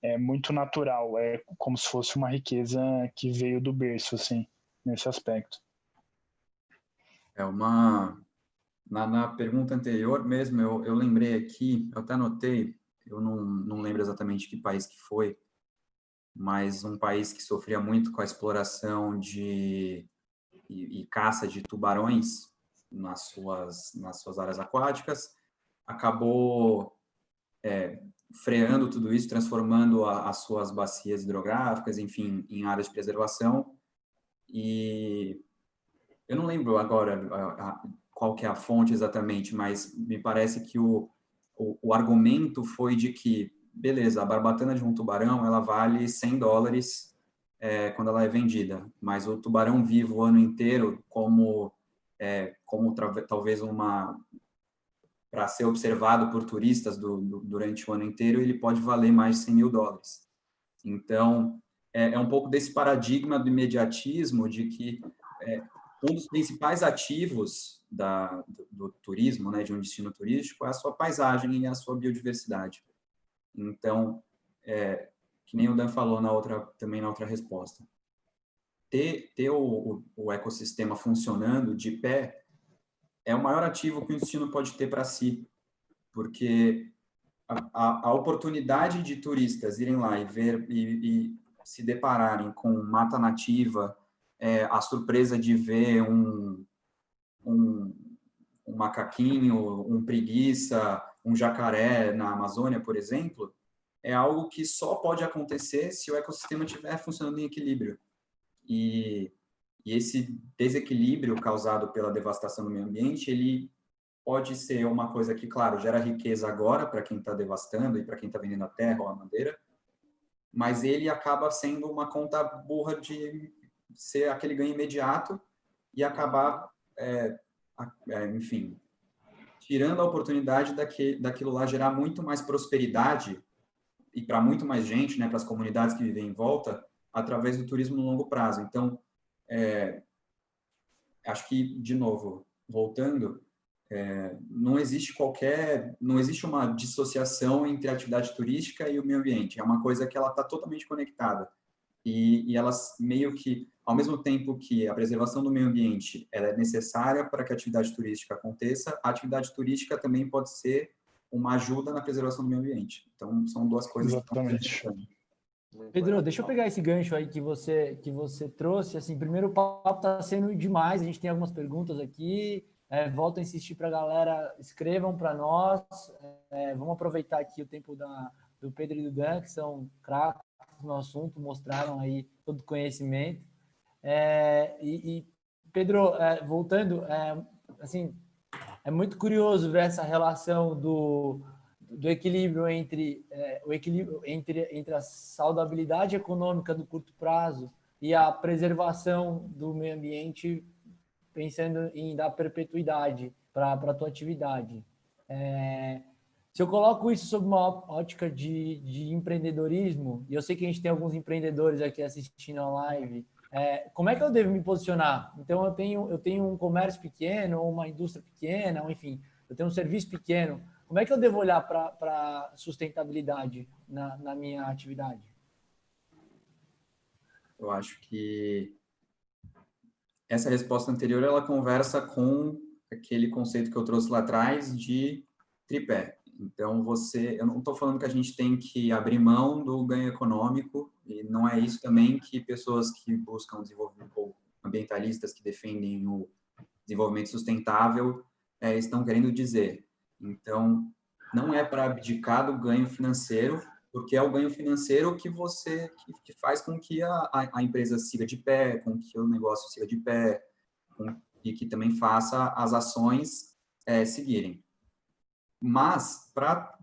é, muito natural, é como se fosse uma riqueza que veio do berço, assim, nesse aspecto. É uma... Na, na pergunta anterior mesmo, eu, eu lembrei aqui, eu até anotei, eu não, não lembro exatamente que país que foi, mas um país que sofria muito com a exploração de e, e caça de tubarões nas suas nas suas áreas aquáticas acabou é, freando tudo isso, transformando a, as suas bacias hidrográficas, enfim, em áreas de preservação. E eu não lembro agora a, a, qual que é a fonte exatamente, mas me parece que o, o, o argumento foi de que beleza, a barbatana de um tubarão, ela vale 100 dólares é, quando ela é vendida, mas o tubarão vivo o ano inteiro, como, é, como talvez uma para ser observado por turistas do, do, durante o ano inteiro, ele pode valer mais de 100 mil dólares. Então, é, é um pouco desse paradigma do imediatismo, de que é, um dos principais ativos da, do, do, turismo, né, de um destino turístico, é a sua paisagem e a sua biodiversidade. Então, é, que nem o Dan falou na outra, também na outra resposta, ter, ter o, o, ecossistema funcionando de pé é o maior ativo que o destino pode ter para si, porque a, a, a, oportunidade de turistas irem lá e ver e, e se depararem com mata nativa, é, a surpresa de ver um, um, um macaquinho, um preguiça, um jacaré na Amazônia, por exemplo, é algo que só pode acontecer se o ecossistema estiver funcionando em equilíbrio. E, e esse desequilíbrio causado pela devastação do meio ambiente, ele pode ser uma coisa que, claro, gera riqueza agora para quem está devastando e para quem está vendendo a terra ou a madeira, mas ele acaba sendo uma conta burra de ser aquele ganho imediato e acabar, é, é, enfim, tirando a oportunidade daquele, daquilo lá gerar muito mais prosperidade e para muito mais gente, né, para as comunidades que vivem em volta, através do turismo no longo prazo. Então, é, acho que, de novo, voltando, é, não existe qualquer, não existe uma dissociação entre a atividade turística e o meio ambiente. É uma coisa que ela está totalmente conectada e, e elas meio que, ao mesmo tempo que a preservação do meio ambiente ela é necessária para que a atividade turística aconteça, a atividade turística também pode ser uma ajuda na preservação do meio ambiente. Então, são duas coisas Exatamente. que Pedro, deixa eu pegar esse gancho aí que você que você trouxe. Assim, primeiro o papo está sendo demais. A gente tem algumas perguntas aqui. É, volto a insistir para a galera, escrevam para nós. É, vamos aproveitar aqui o tempo da, do Pedro e do Dan, que são craques no assunto, mostraram aí todo o conhecimento. É, e, e, Pedro, é, voltando, é, assim, é muito curioso ver essa relação do, do equilíbrio entre é, o equilíbrio entre, entre a saudabilidade econômica do curto prazo e a preservação do meio ambiente, pensando em dar perpetuidade para a tua atividade. É, se eu coloco isso sob uma ótica de, de empreendedorismo, e eu sei que a gente tem alguns empreendedores aqui assistindo a live, é, como é que eu devo me posicionar? Então, eu tenho, eu tenho um comércio pequeno, ou uma indústria pequena, ou enfim, eu tenho um serviço pequeno. Como é que eu devo olhar para sustentabilidade na, na minha atividade? Eu acho que essa resposta anterior ela conversa com aquele conceito que eu trouxe lá atrás de tripé. Então, você, eu não estou falando que a gente tem que abrir mão do ganho econômico, e não é isso também que pessoas que buscam desenvolvimento, ou ambientalistas que defendem o desenvolvimento sustentável, é, estão querendo dizer. Então, não é para abdicar do ganho financeiro, porque é o ganho financeiro que você que, que faz com que a, a, empresa siga de pé, com que o negócio siga de pé, com, e que também faça as ações é, seguirem. Mas, para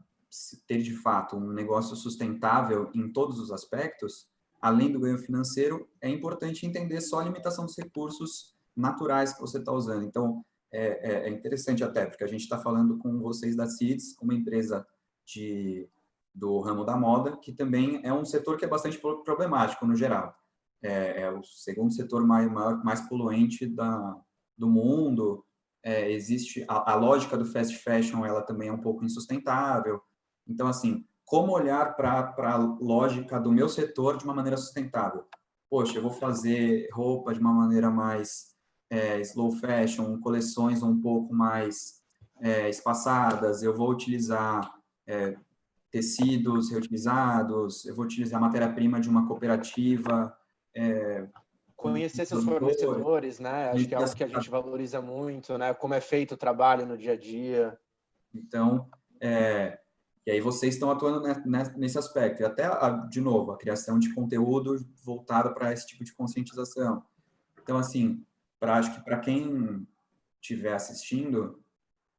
ter de fato um negócio sustentável em todos os aspectos, além do ganho financeiro, é importante entender só a limitação dos recursos naturais que você está usando. Então, é, é, é, interessante até, porque a gente está falando com vocês da CIDS, uma empresa de, do ramo da moda, que também é um setor que é bastante problemático no geral. É, é o segundo setor mais, maior, mais poluente da, do mundo, é, existe a, a, lógica do fast fashion, ela também é um pouco insustentável. Então, assim, como olhar para a lógica do meu setor de uma maneira sustentável? Poxa, eu vou fazer roupa de uma maneira mais é, slow fashion, coleções um pouco mais é, espaçadas, eu vou utilizar é, tecidos reutilizados, eu vou utilizar matéria-prima de uma cooperativa, é, Conhecer seus fornecedores, né? Acho que é algo que a gente valoriza muito, né? Como é feito o trabalho no dia a dia. Então, é, e aí vocês estão atuando nesse aspecto. E até, de novo, a criação de conteúdo voltado para esse tipo de conscientização. Então, assim, pra, acho que para quem estiver assistindo,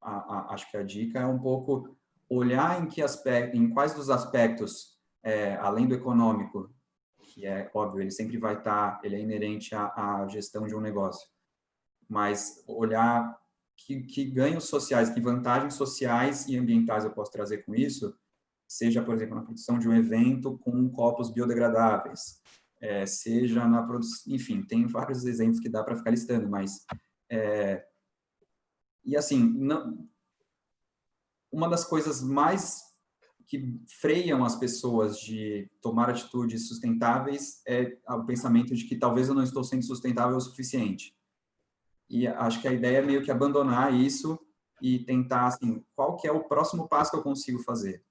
a, a, acho que a dica é um pouco olhar em que aspecto, em quais dos aspectos, é, além do econômico, que é óbvio, ele sempre vai estar, tá, ele é inerente à, à, gestão de um negócio. Mas olhar que, que ganhos sociais, que vantagens sociais e ambientais eu posso trazer com isso, seja, por exemplo, na produção de um evento com copos biodegradáveis, é, seja na produção, enfim, tem vários exemplos que dá para ficar listando, mas é, e assim, não, uma das coisas mais que freiam as pessoas de tomar atitudes sustentáveis é o pensamento de que talvez eu não estou sendo sustentável o suficiente. E acho que a ideia é meio que abandonar isso e tentar, assim, qual que é o próximo passo que eu consigo fazer?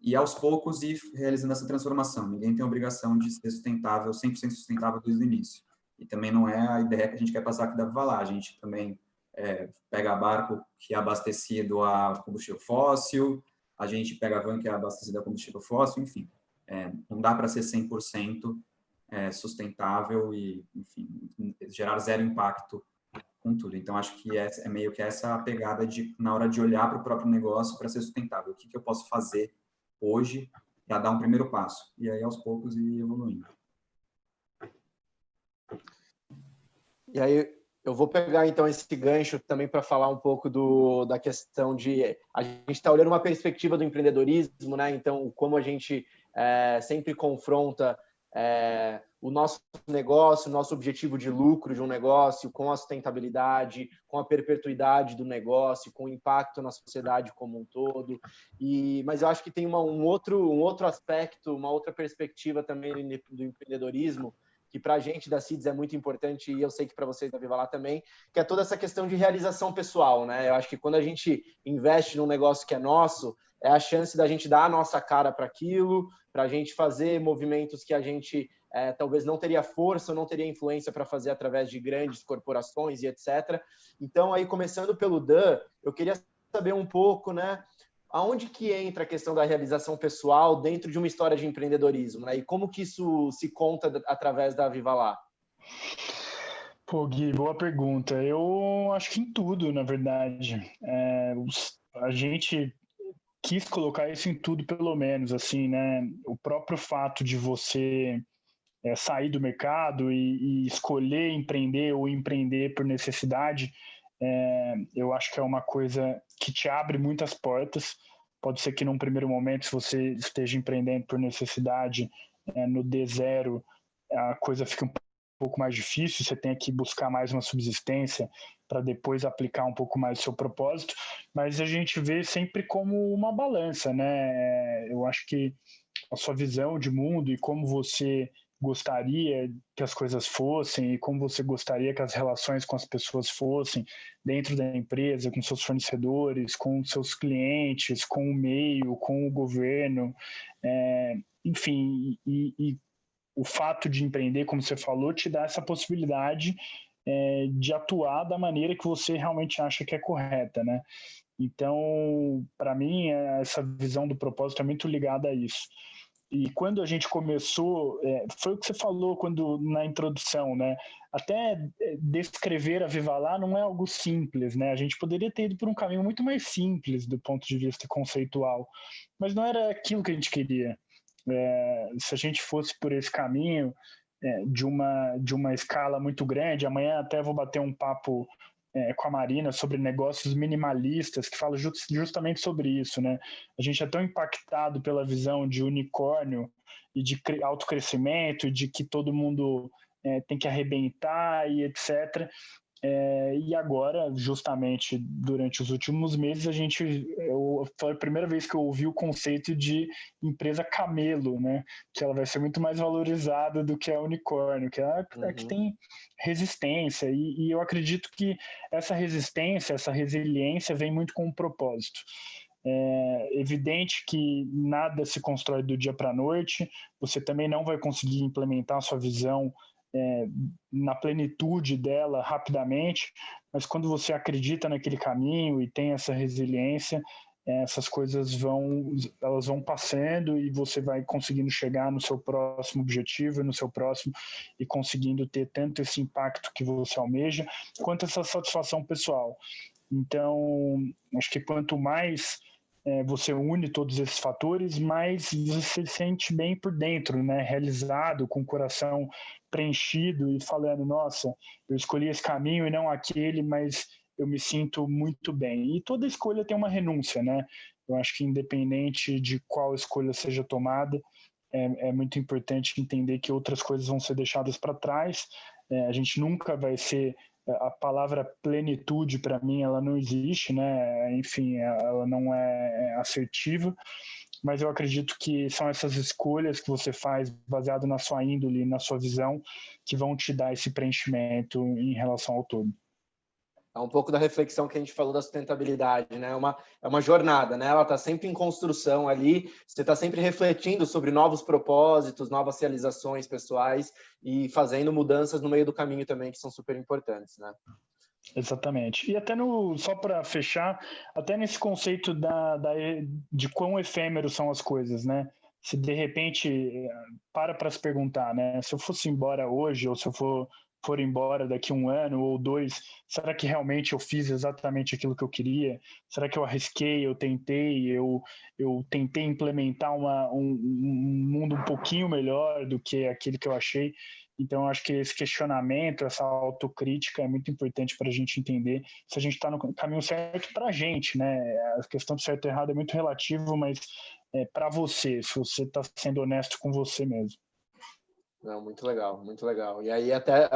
E aos poucos ir realizando essa transformação. Ninguém tem a obrigação de ser sustentável, 100% sustentável desde o início. E também não é a ideia que a gente quer passar aqui da Valar. A gente também é, pega barco que é abastecido a combustível fóssil, a gente pega van que é abastecida a combustível fóssil, enfim. É, não dá para ser 100% é, sustentável e, enfim, gerar zero impacto com tudo. Então, acho que é, é meio que essa a pegada de, na hora de olhar para o próprio negócio para ser sustentável. O que, que eu posso fazer hoje para dar um primeiro passo? E aí, aos poucos, ir evoluindo. E aí, eu vou pegar então esse gancho também para falar um pouco do, da questão de a gente está olhando uma perspectiva do empreendedorismo, né? Então, como a gente é, sempre confronta é, o nosso negócio, o nosso objetivo de lucro de um negócio com a sustentabilidade, com a perpetuidade do negócio, com o impacto na sociedade como um todo. E, mas eu acho que tem uma, um, outro, um outro aspecto, uma outra perspectiva também do empreendedorismo que para a gente da CIDS é muito importante e eu sei que para vocês da Viva Lá também, que é toda essa questão de realização pessoal, né? Eu acho que quando a gente investe num negócio que é nosso, é a chance da gente dar a nossa cara para aquilo, para a gente fazer movimentos que a gente é, talvez não teria força, não teria influência para fazer através de grandes corporações e etc. Então, aí começando pelo Dan, eu queria saber um pouco, né? Aonde que entra a questão da realização pessoal dentro de uma história de empreendedorismo, né? E como que isso se conta através da Viva Lá? Pô, Gui, boa pergunta. Eu acho que em tudo, na verdade. É, a gente quis colocar isso em tudo, pelo menos, assim, né? O próprio fato de você é, sair do mercado e, e, escolher empreender ou empreender por necessidade, é, eu acho que é uma coisa que te abre muitas portas. Pode ser que num primeiro momento, se você esteja empreendendo por necessidade, é, no D0, a coisa fica um pouco mais difícil, você tem que buscar mais uma subsistência para depois aplicar um pouco mais o seu propósito, mas a gente vê sempre como uma balança, né? Eu acho que a sua visão de mundo e como você gostaria que as coisas fossem e como você gostaria que as relações com as pessoas fossem dentro da empresa, com seus fornecedores, com seus clientes, com o meio, com o governo, é, enfim, e, e o fato de empreender, como você falou, te dá essa possibilidade é, de atuar da maneira que você realmente acha que é correta, né? Então, para mim, essa visão do propósito é muito ligada a isso. E quando a gente começou, é, foi o que você falou quando na introdução, né? Até é, descrever a Viva Lá não é algo simples, né? A gente poderia ter ido por um caminho muito mais simples do ponto de vista conceitual, mas não era aquilo que a gente queria é, se a gente fosse por esse caminho é, de, uma, de uma escala muito grande, amanhã até vou bater um papo é, com a Marina sobre negócios minimalistas, que fala just, justamente sobre isso, né? A gente é tão impactado pela visão de unicórnio e de autocrescimento, de que todo mundo é, tem que arrebentar e etc. É, e agora, justamente durante os últimos meses, a gente eu, foi a primeira vez que eu ouvi o conceito de empresa camelo, né? Que ela vai ser muito mais valorizada do que a unicórnio, que é a, uhum. a que tem resistência. E, e eu acredito que essa resistência, essa resiliência, vem muito com um propósito. É evidente que nada se constrói do dia para a noite, você também não vai conseguir implementar a sua visão é, na plenitude dela rapidamente, mas quando você acredita naquele caminho e tem essa resiliência, é, essas coisas vão elas vão passando e você vai conseguindo chegar no seu próximo objetivo, no seu próximo e conseguindo ter tanto esse impacto que você almeja, quanto essa satisfação pessoal. Então, acho que quanto mais é, você une todos esses fatores, mais você se sente bem por dentro, né? Realizado, com o coração preenchido e falando, nossa, eu escolhi esse caminho e não aquele, mas eu me sinto muito bem. E toda escolha tem uma renúncia, né? Eu acho que independente de qual escolha seja tomada, é, é muito importante entender que outras coisas vão ser deixadas para trás. É, a gente nunca vai ser a palavra plenitude para mim ela não existe, né? Enfim, ela não é assertiva, mas eu acredito que são essas escolhas que você faz baseado na sua índole, na sua visão, que vão te dar esse preenchimento em relação ao todo é um pouco da reflexão que a gente falou da sustentabilidade, né? É uma, é uma jornada, né? Ela está sempre em construção ali, você está sempre refletindo sobre novos propósitos, novas realizações pessoais e fazendo mudanças no meio do caminho também, que são super importantes, né? Exatamente. E até no, só para fechar, até nesse conceito da, da, de quão efêmero são as coisas, né? Se de repente para para se perguntar, né? Se eu fosse embora hoje ou se eu for for embora daqui um ano ou dois, será que realmente eu fiz exatamente aquilo que eu queria? Será que eu arrisquei, eu tentei, eu, eu tentei implementar uma, um, um mundo um pouquinho melhor do que aquele que eu achei? Então, acho que esse questionamento, essa autocrítica é muito importante para a gente entender se a gente está no caminho certo para a gente, né? A questão do certo e errado é muito relativo, mas é para você, se você está sendo honesto com você mesmo. Não, muito legal, muito legal. E aí até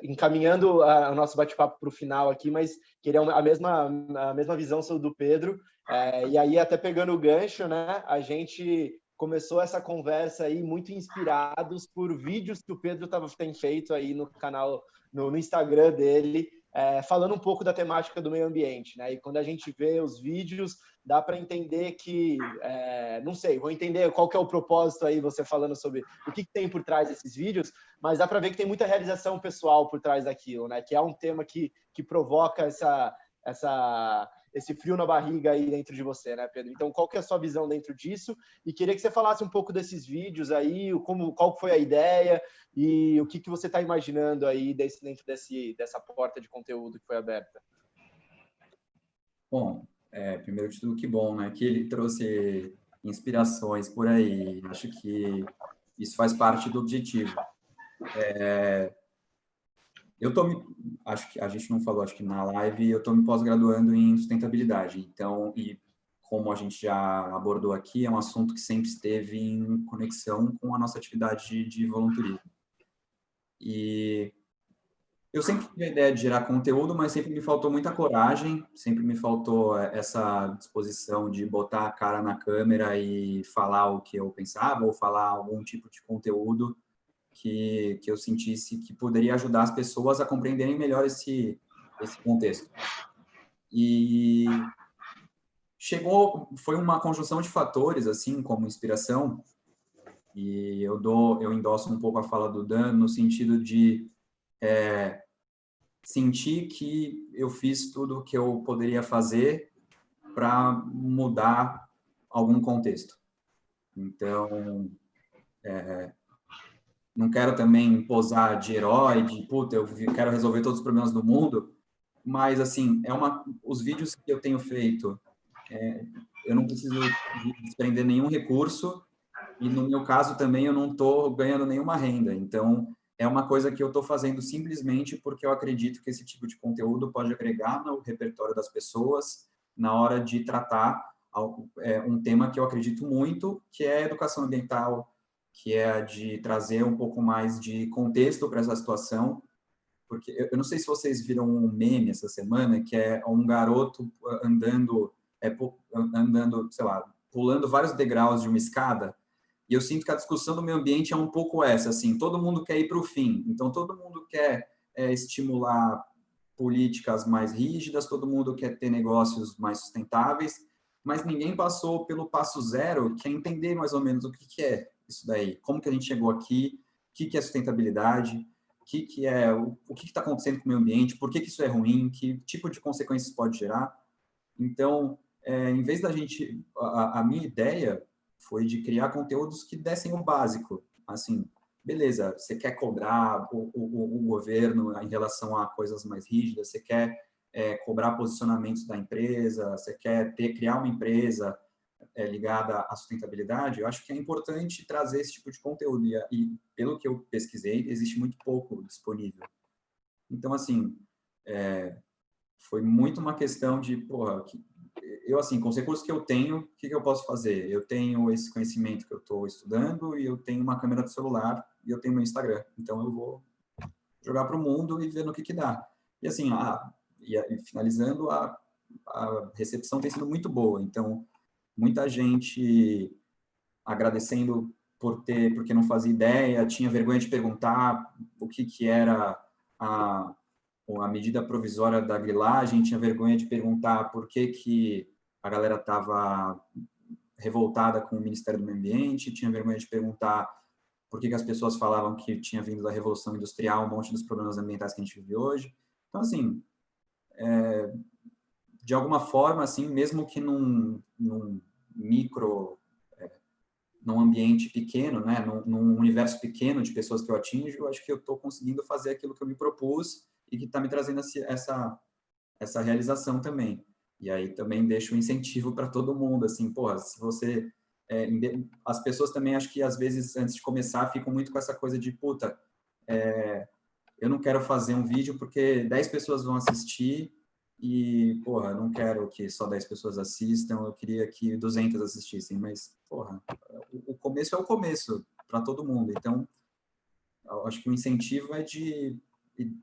encaminhando o nosso bate-papo para o final aqui, mas queria a mesma a mesma visão sobre do Pedro. É, e aí até pegando o gancho, né? A gente começou essa conversa aí muito inspirados por vídeos que o Pedro tava, tem feito aí no canal, no, no Instagram dele, é, falando um pouco da temática do meio ambiente, né? E quando a gente vê os vídeos, dá para entender que, é, não sei, vou entender qual que é o propósito aí, você falando sobre o que, que tem por trás desses vídeos, mas dá para ver que tem muita realização pessoal por trás daquilo, né? Que é um tema que, que provoca essa, essa, esse frio na barriga aí dentro de você, né, Pedro? Então, qual que é a sua visão dentro disso? E queria que você falasse um pouco desses vídeos aí, como, qual foi a ideia e o que, que você está imaginando aí desse, dentro desse, dessa porta de conteúdo que foi aberta. Bom, É, primeiro de tudo, que bom, né? Que ele trouxe inspirações por aí. Acho que isso faz parte do objetivo. É, eu tô me, acho que a gente não falou, acho que na live eu estou me pós-graduando em sustentabilidade. Então, e como a gente já abordou aqui, é um assunto que sempre esteve em conexão com a nossa atividade de, de. E eu sempre tive a ideia de gerar conteúdo, mas sempre me faltou muita coragem, sempre me faltou essa disposição de botar a cara na câmera e falar o que eu pensava ou falar algum tipo de conteúdo que, que eu sentisse que poderia ajudar as pessoas a compreenderem melhor esse, esse contexto. E chegou, foi uma conjunção de fatores, assim, como inspiração, e eu dou, eu endosso um pouco a fala do Dan no sentido de é, sentir que eu fiz tudo o que eu poderia fazer para mudar algum contexto. Então, é, não quero também posar de herói, de puta, eu quero resolver todos os problemas do mundo, mas assim, é uma, os vídeos que eu tenho feito, é, eu não preciso desprender nenhum recurso e no meu caso também eu não estou ganhando nenhuma renda, então é uma coisa que eu estou fazendo simplesmente porque eu acredito que esse tipo de conteúdo pode agregar no repertório das pessoas na hora de tratar é, um tema que eu acredito muito, que é educação ambiental, que é a de trazer um pouco mais de contexto para essa situação, porque eu não sei se vocês viram um meme essa semana, que é um garoto andando, é, andando, sei lá, pulando vários degraus de uma escada, e eu sinto que a discussão do meio ambiente é um pouco essa, assim, todo mundo quer ir para o fim, então todo mundo quer é, estimular políticas mais rígidas, todo mundo quer ter negócios mais sustentáveis, mas ninguém passou pelo passo zero, que é entender mais ou menos o que, que é isso daí, como que a gente chegou aqui, o que, que é sustentabilidade, o que, que é o, o que está acontecendo com o meio ambiente, por que, que isso é ruim, que tipo de consequências pode gerar. Então, é, em vez da gente, a, a minha ideia foi de criar conteúdos que dessem o básico. Assim, beleza, você quer cobrar o, o, o governo em relação a coisas mais rígidas, você quer é, cobrar posicionamentos da empresa, você quer ter, criar uma empresa é, ligada à sustentabilidade, eu acho que é importante trazer esse tipo de conteúdo. E, e pelo que eu pesquisei, existe muito pouco disponível. Então, assim, é, foi muito uma questão de, porra, que, eu, assim, com os recursos que eu tenho, o que, que eu posso fazer? Eu tenho esse conhecimento que eu estou estudando e eu tenho uma câmera de celular e eu tenho meu Instagram. Então, eu vou jogar para o mundo e ver no que, que dá. E, assim, a, e finalizando, a, a recepção tem sido muito boa. Então, muita gente agradecendo por ter, porque não fazia ideia, tinha vergonha de perguntar o que, que era a, a medida provisória da grilagem, tinha vergonha de perguntar por que, que a galera estava revoltada com o Ministério do Meio Ambiente, tinha vergonha de perguntar por que, que as pessoas falavam que tinha vindo da Revolução Industrial um monte dos problemas ambientais que a gente vive hoje. Então, assim, é, de alguma forma, assim, mesmo que num, num micro, é, num ambiente pequeno, né, num, num, universo pequeno de pessoas que eu atinjo, eu acho que eu estou conseguindo fazer aquilo que eu me propus e que está me trazendo essa, essa realização também. E aí também deixo um incentivo para todo mundo, assim, porra, se você... É, as pessoas também, acho que às vezes, antes de começar, ficam muito com essa coisa de, puta, é, eu não quero fazer um vídeo porque 10 pessoas vão assistir e, porra, não quero que só 10 pessoas assistam, eu queria que 200 assistissem, mas, porra, o começo é o começo para todo mundo. Então, acho que o incentivo é de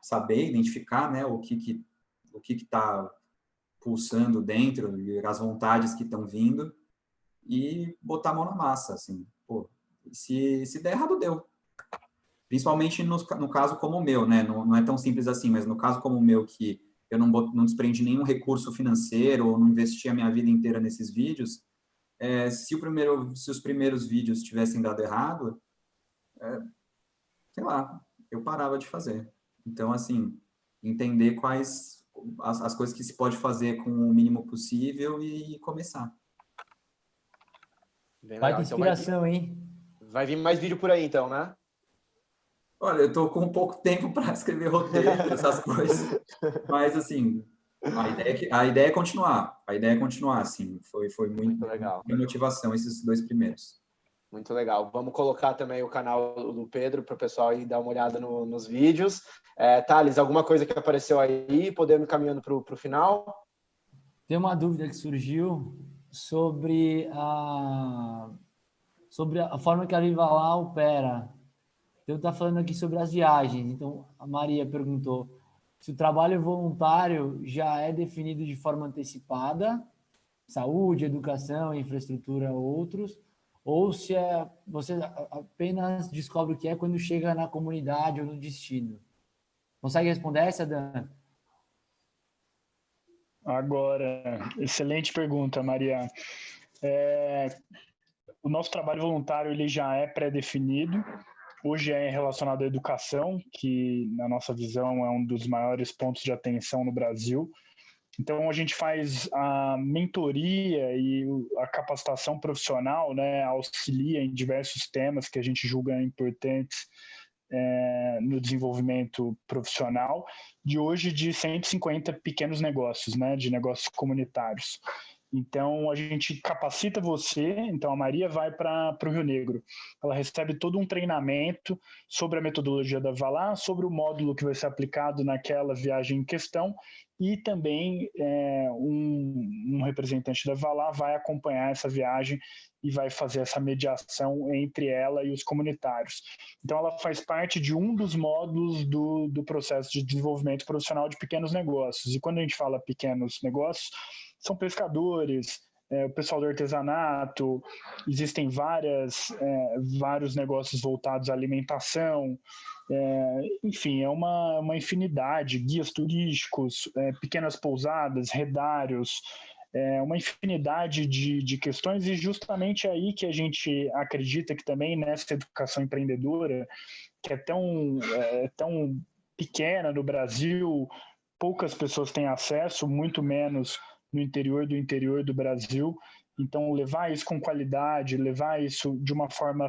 saber identificar né, o que que o que está pulsando dentro e as vontades que estão vindo e botar a mão na massa, assim, pô, se, se der errado, deu. Principalmente no, no caso como o meu, né, não, não é tão simples assim, mas no caso como o meu, que eu não, não desprendi nenhum recurso financeiro ou não investi a minha vida inteira nesses vídeos, é, se, o primeiro, se os primeiros vídeos tivessem dado errado, é, sei lá, eu parava de fazer. Então, assim, entender quais as, as coisas que se pode fazer com o mínimo possível e começar. Vai ter inspiração, então vai vir, hein? Vai vir mais vídeo por aí, então, né? Olha, eu tô com pouco tempo para escrever roteiro, essas coisas. Mas, assim, A ideia, é que, a ideia é continuar, a ideia é continuar, assim, foi, foi muito, muito legal. Muita motivação esses dois primeiros. Muito legal. Vamos colocar também o canal do Pedro para o pessoal ir dar uma olhada no, nos vídeos. É, Thales, alguma coisa que apareceu aí? Podemos ir caminhando para o final? Tem uma dúvida que surgiu sobre a, sobre a forma que a Viva Lá opera. Eu estou falando aqui sobre as viagens. Então, a Maria perguntou se o trabalho voluntário já é definido de forma antecipada, saúde, educação, infraestrutura, outros, ou se é, você apenas descobre o que é quando chega na comunidade ou no destino. Consegue responder essa, Dan? Agora, excelente pergunta, Maria. É, o nosso trabalho voluntário ele já é pré-definido. Hoje é relacionado à educação, que na nossa visão é um dos maiores pontos de atenção no Brasil. Então a gente faz a mentoria e a capacitação profissional, né, auxilia em diversos temas que a gente julga importantes é, no desenvolvimento profissional de hoje de 150 pequenos negócios, né, de negócios comunitários. Então a gente capacita você. Então a Maria vai para o Rio Negro. Ela recebe todo um treinamento sobre a metodologia da Valar, sobre o módulo que vai ser aplicado naquela viagem em questão e também é, um, um, representante da Valar vai acompanhar essa viagem e vai fazer essa mediação entre ela e os comunitários. Então, ela faz parte de um dos módulos do, do processo de desenvolvimento profissional de pequenos negócios. E quando a gente fala pequenos negócios, são pescadores, é, o pessoal do artesanato, existem várias, é, vários negócios voltados à alimentação, é, enfim, é uma, uma infinidade, guias turísticos, é, pequenas pousadas, redários, é uma infinidade de, de questões e justamente é aí que a gente acredita que também nessa educação empreendedora, que é tão, é, tão pequena no Brasil, poucas pessoas têm acesso, muito menos no interior do interior do Brasil. Então, levar isso com qualidade, levar isso de uma forma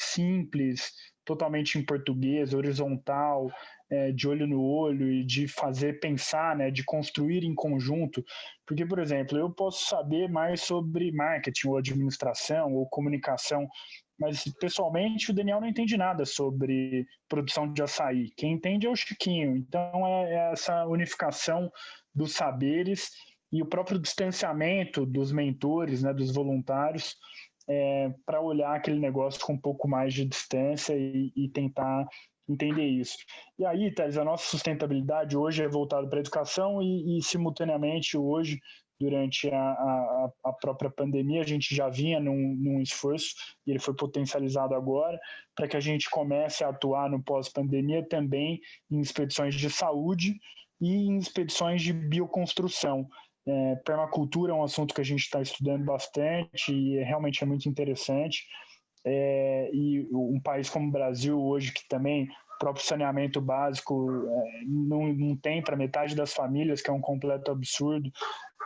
simples, totalmente em português, horizontal, é, de olho no olho e de fazer pensar, né, de construir em conjunto. Porque, por exemplo, eu posso saber mais sobre marketing ou administração ou comunicação, mas pessoalmente o Daniel não entende nada sobre produção de açaí. Quem entende é o Chiquinho. Então, é, é essa unificação dos saberes e o próprio distanciamento dos mentores, né, dos voluntários, é, para olhar aquele negócio com um pouco mais de distância e, e tentar entender isso. E aí, Thales, a nossa sustentabilidade hoje é voltada para a educação e, e, simultaneamente, hoje, durante a, a, a, própria pandemia, a gente já vinha num, num esforço, e ele foi potencializado agora, para que a gente comece a atuar no pós-pandemia também em expedições de saúde e em expedições de bioconstrução. É, permacultura é um assunto que a gente está estudando bastante e realmente é muito interessante. É, e um país como o Brasil hoje, que também o próprio saneamento básico é, não, não tem para metade das famílias, que é um completo absurdo.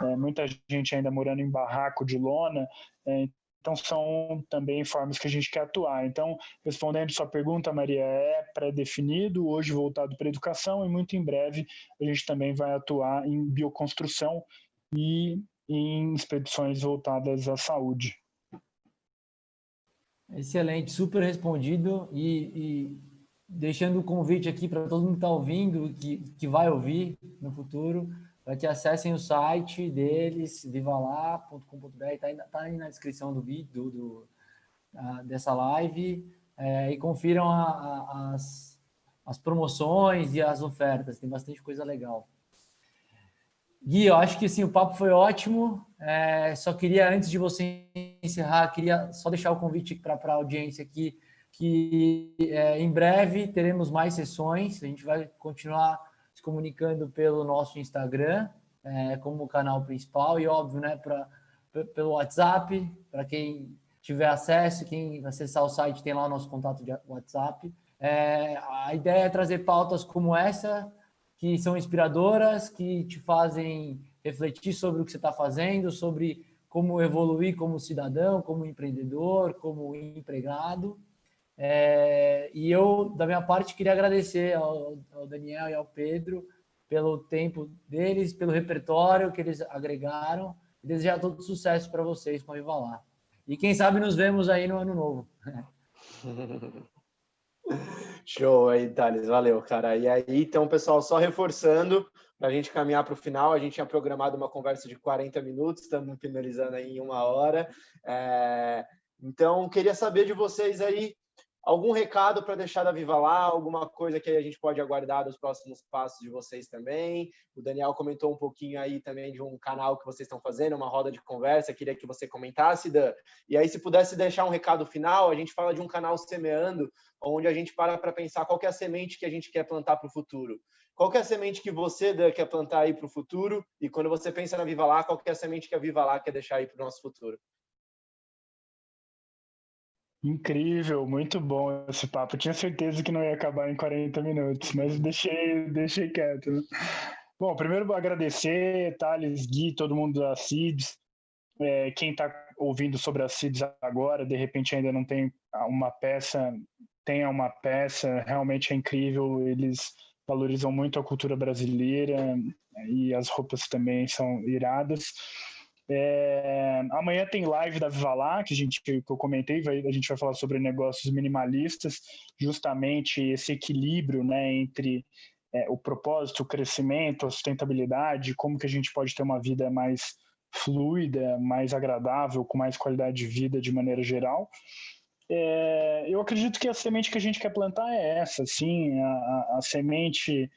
É, muita gente ainda morando em barraco de lona. É, então, são também formas que a gente quer atuar. Então, respondendo sua pergunta, Maria, é pré-definido, hoje voltado para educação, e muito em breve a gente também vai atuar em bioconstrução e em expedições voltadas à saúde. Excelente, super respondido e, e deixando o convite aqui para todo mundo que está ouvindo, que, que vai ouvir no futuro, para que acessem o site deles, vivalá.com.br, está aí, tá aí na descrição do vídeo, do, do dessa live, é, e confiram a, a, as, as promoções e as ofertas, tem bastante coisa legal. Gui, eu acho que sim, o papo foi ótimo. É, só queria, antes de você encerrar, queria só deixar o convite para a audiência aqui, que é, em breve teremos mais sessões. A gente vai continuar se comunicando pelo nosso Instagram, é, como canal principal, e óbvio, né, pra, pelo WhatsApp, para quem tiver acesso, quem acessar o site tem lá o nosso contato de WhatsApp. É, a ideia é trazer pautas como essa que são inspiradoras, que te fazem refletir sobre o que você está fazendo, sobre como evoluir como cidadão, como empreendedor, como empregado. É, e eu, da minha parte, queria agradecer ao, ao, Daniel e ao Pedro pelo tempo deles, pelo repertório que eles agregaram. E desejar todo sucesso para vocês com a Viva Lá. E quem sabe nos vemos aí no ano novo. Show aí, Thales. Valeu, cara. E aí, então, pessoal, só reforçando, para a gente caminhar para o final, a gente tinha programado uma conversa de 40 minutos, estamos finalizando aí em uma hora. É... Então, queria saber de vocês aí Algum recado para deixar da Viva lá? Alguma coisa que a gente pode aguardar dos próximos passos de vocês também? O Daniel comentou um pouquinho aí também de um canal que vocês estão fazendo, uma roda de conversa. Queria que você comentasse, Dan. E aí, se pudesse deixar um recado final, a gente fala de um canal semeando, onde a gente para para pensar qual é a semente que a gente quer plantar para o futuro. Qual é a semente que você, quer plantar aí para o futuro? E quando você pensa na Viva lá, qual é a semente que a Viva lá quer deixar aí para o nosso futuro? Incrível, muito bom esse papo. Tinha certeza que não ia acabar em 40 minutos, mas deixei, deixei quieto. Bom, primeiro agradecer, Thales, Gui, todo mundo da CIDS. É, quem está ouvindo sobre a CIDS agora, de repente ainda não tem uma peça, tenha uma peça, realmente é incrível. Eles valorizam muito a cultura brasileira e as roupas também são iradas. É, amanhã tem live da Vivalá, que a gente que eu comentei, vai, a gente vai falar sobre negócios minimalistas, justamente esse equilíbrio né, entre é, o propósito, o crescimento, a sustentabilidade, como que a gente pode ter uma vida mais fluida, mais agradável, com mais qualidade de vida de maneira geral. É, eu acredito que a semente que a gente quer plantar é essa, sim, a, a, semente,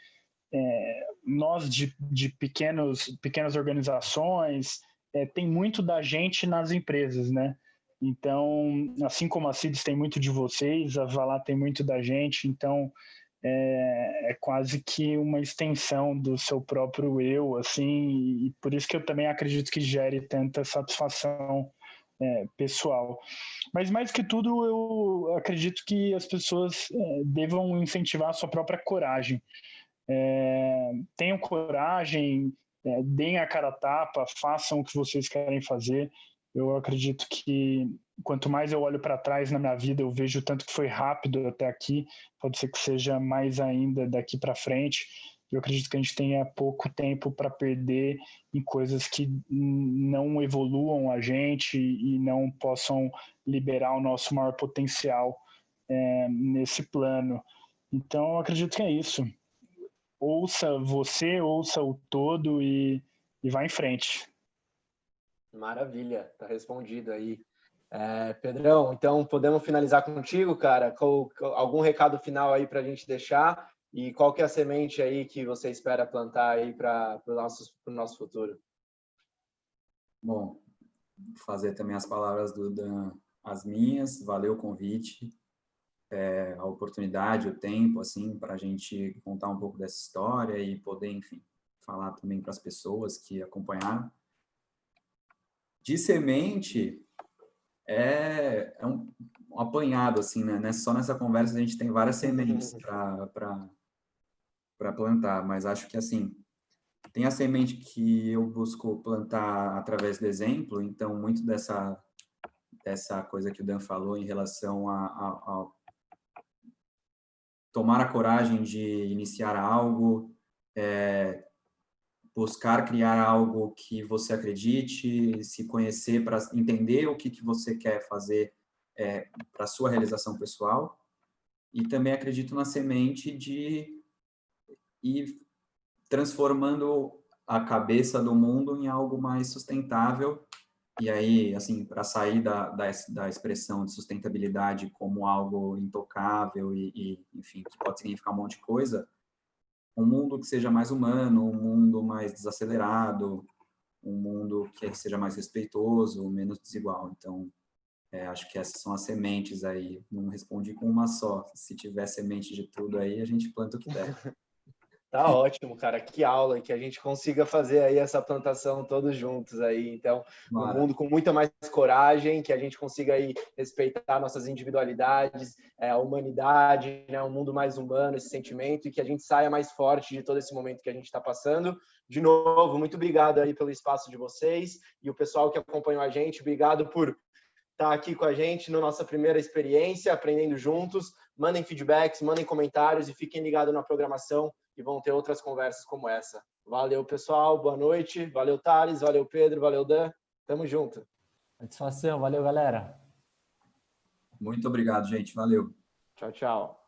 é, nós de, de pequenos, pequenas organizações, é, tem muito da gente nas empresas, né? Então, assim como a CIDS tem muito de vocês, a Valá tem muito da gente, então é, é, quase que uma extensão do seu próprio eu, assim, e por isso que eu também acredito que gere tanta satisfação é, pessoal. Mas mais que tudo, eu acredito que as pessoas é, devam incentivar a sua própria coragem. É, tenham coragem, é, deem a cara a tapa, façam o que vocês querem fazer. Eu acredito que quanto mais eu olho para trás na minha vida, eu vejo tanto que foi rápido até aqui, pode ser que seja mais ainda daqui para frente. Eu acredito que a gente tenha pouco tempo para perder em coisas que não evoluam a gente e não possam liberar o nosso maior potencial é, nesse plano. Então, eu acredito que é isso ouça você, ouça o todo e, e vá em frente. Maravilha, tá respondido aí. É, Pedrão, então podemos finalizar contigo, cara? Com, com algum recado final aí para a gente deixar? E qual que é a semente aí que você espera plantar aí para o nosso, nosso futuro? Bom, fazer também as palavras do Dan, as minhas. Valeu o convite é, a oportunidade, o tempo, assim, para a gente contar um pouco dessa história e poder, enfim, falar também para as pessoas que acompanharam. De semente, é, é um, um, apanhado, assim, né? Só nessa conversa a gente tem várias sementes para plantar, mas acho que, assim, tem a semente que eu busco plantar através do exemplo, então, muito dessa dessa coisa que o Dan falou em relação a, a, a tomar a coragem de iniciar algo, é, buscar criar algo que você acredite, se conhecer para entender o que, que você quer fazer é, para sua realização pessoal. E também acredito na semente de ir transformando a cabeça do mundo em algo mais sustentável e aí, assim, para sair da, da, da, expressão de sustentabilidade como algo intocável e, e, enfim, que pode significar um monte de coisa, um mundo que seja mais humano, um mundo mais desacelerado, um mundo que seja mais respeitoso, menos desigual. Então, é, acho que essas são as sementes aí. Não respondi com uma só. Se tiver semente de tudo aí, a gente planta o que der. Tá ótimo, cara. Que aula que a gente consiga fazer aí essa plantação todos juntos aí. Então, um mundo com muita mais coragem, que a gente consiga aí respeitar nossas individualidades, é, a humanidade, né? um mundo mais humano, esse sentimento, e que a gente saia mais forte de todo esse momento que a gente está passando. De novo, muito obrigado aí pelo espaço de vocês e o pessoal que acompanhou a gente. Obrigado por estar tá aqui com a gente na nossa primeira experiência, aprendendo juntos. Mandem feedbacks, mandem comentários e fiquem ligados na programação e vão ter outras conversas como essa. Valeu, pessoal. Boa noite. Valeu, Thales. Valeu, Pedro. Valeu, Dan. Tamo junto. Satisfação. Valeu, galera. Muito obrigado, gente. Valeu. Tchau, tchau.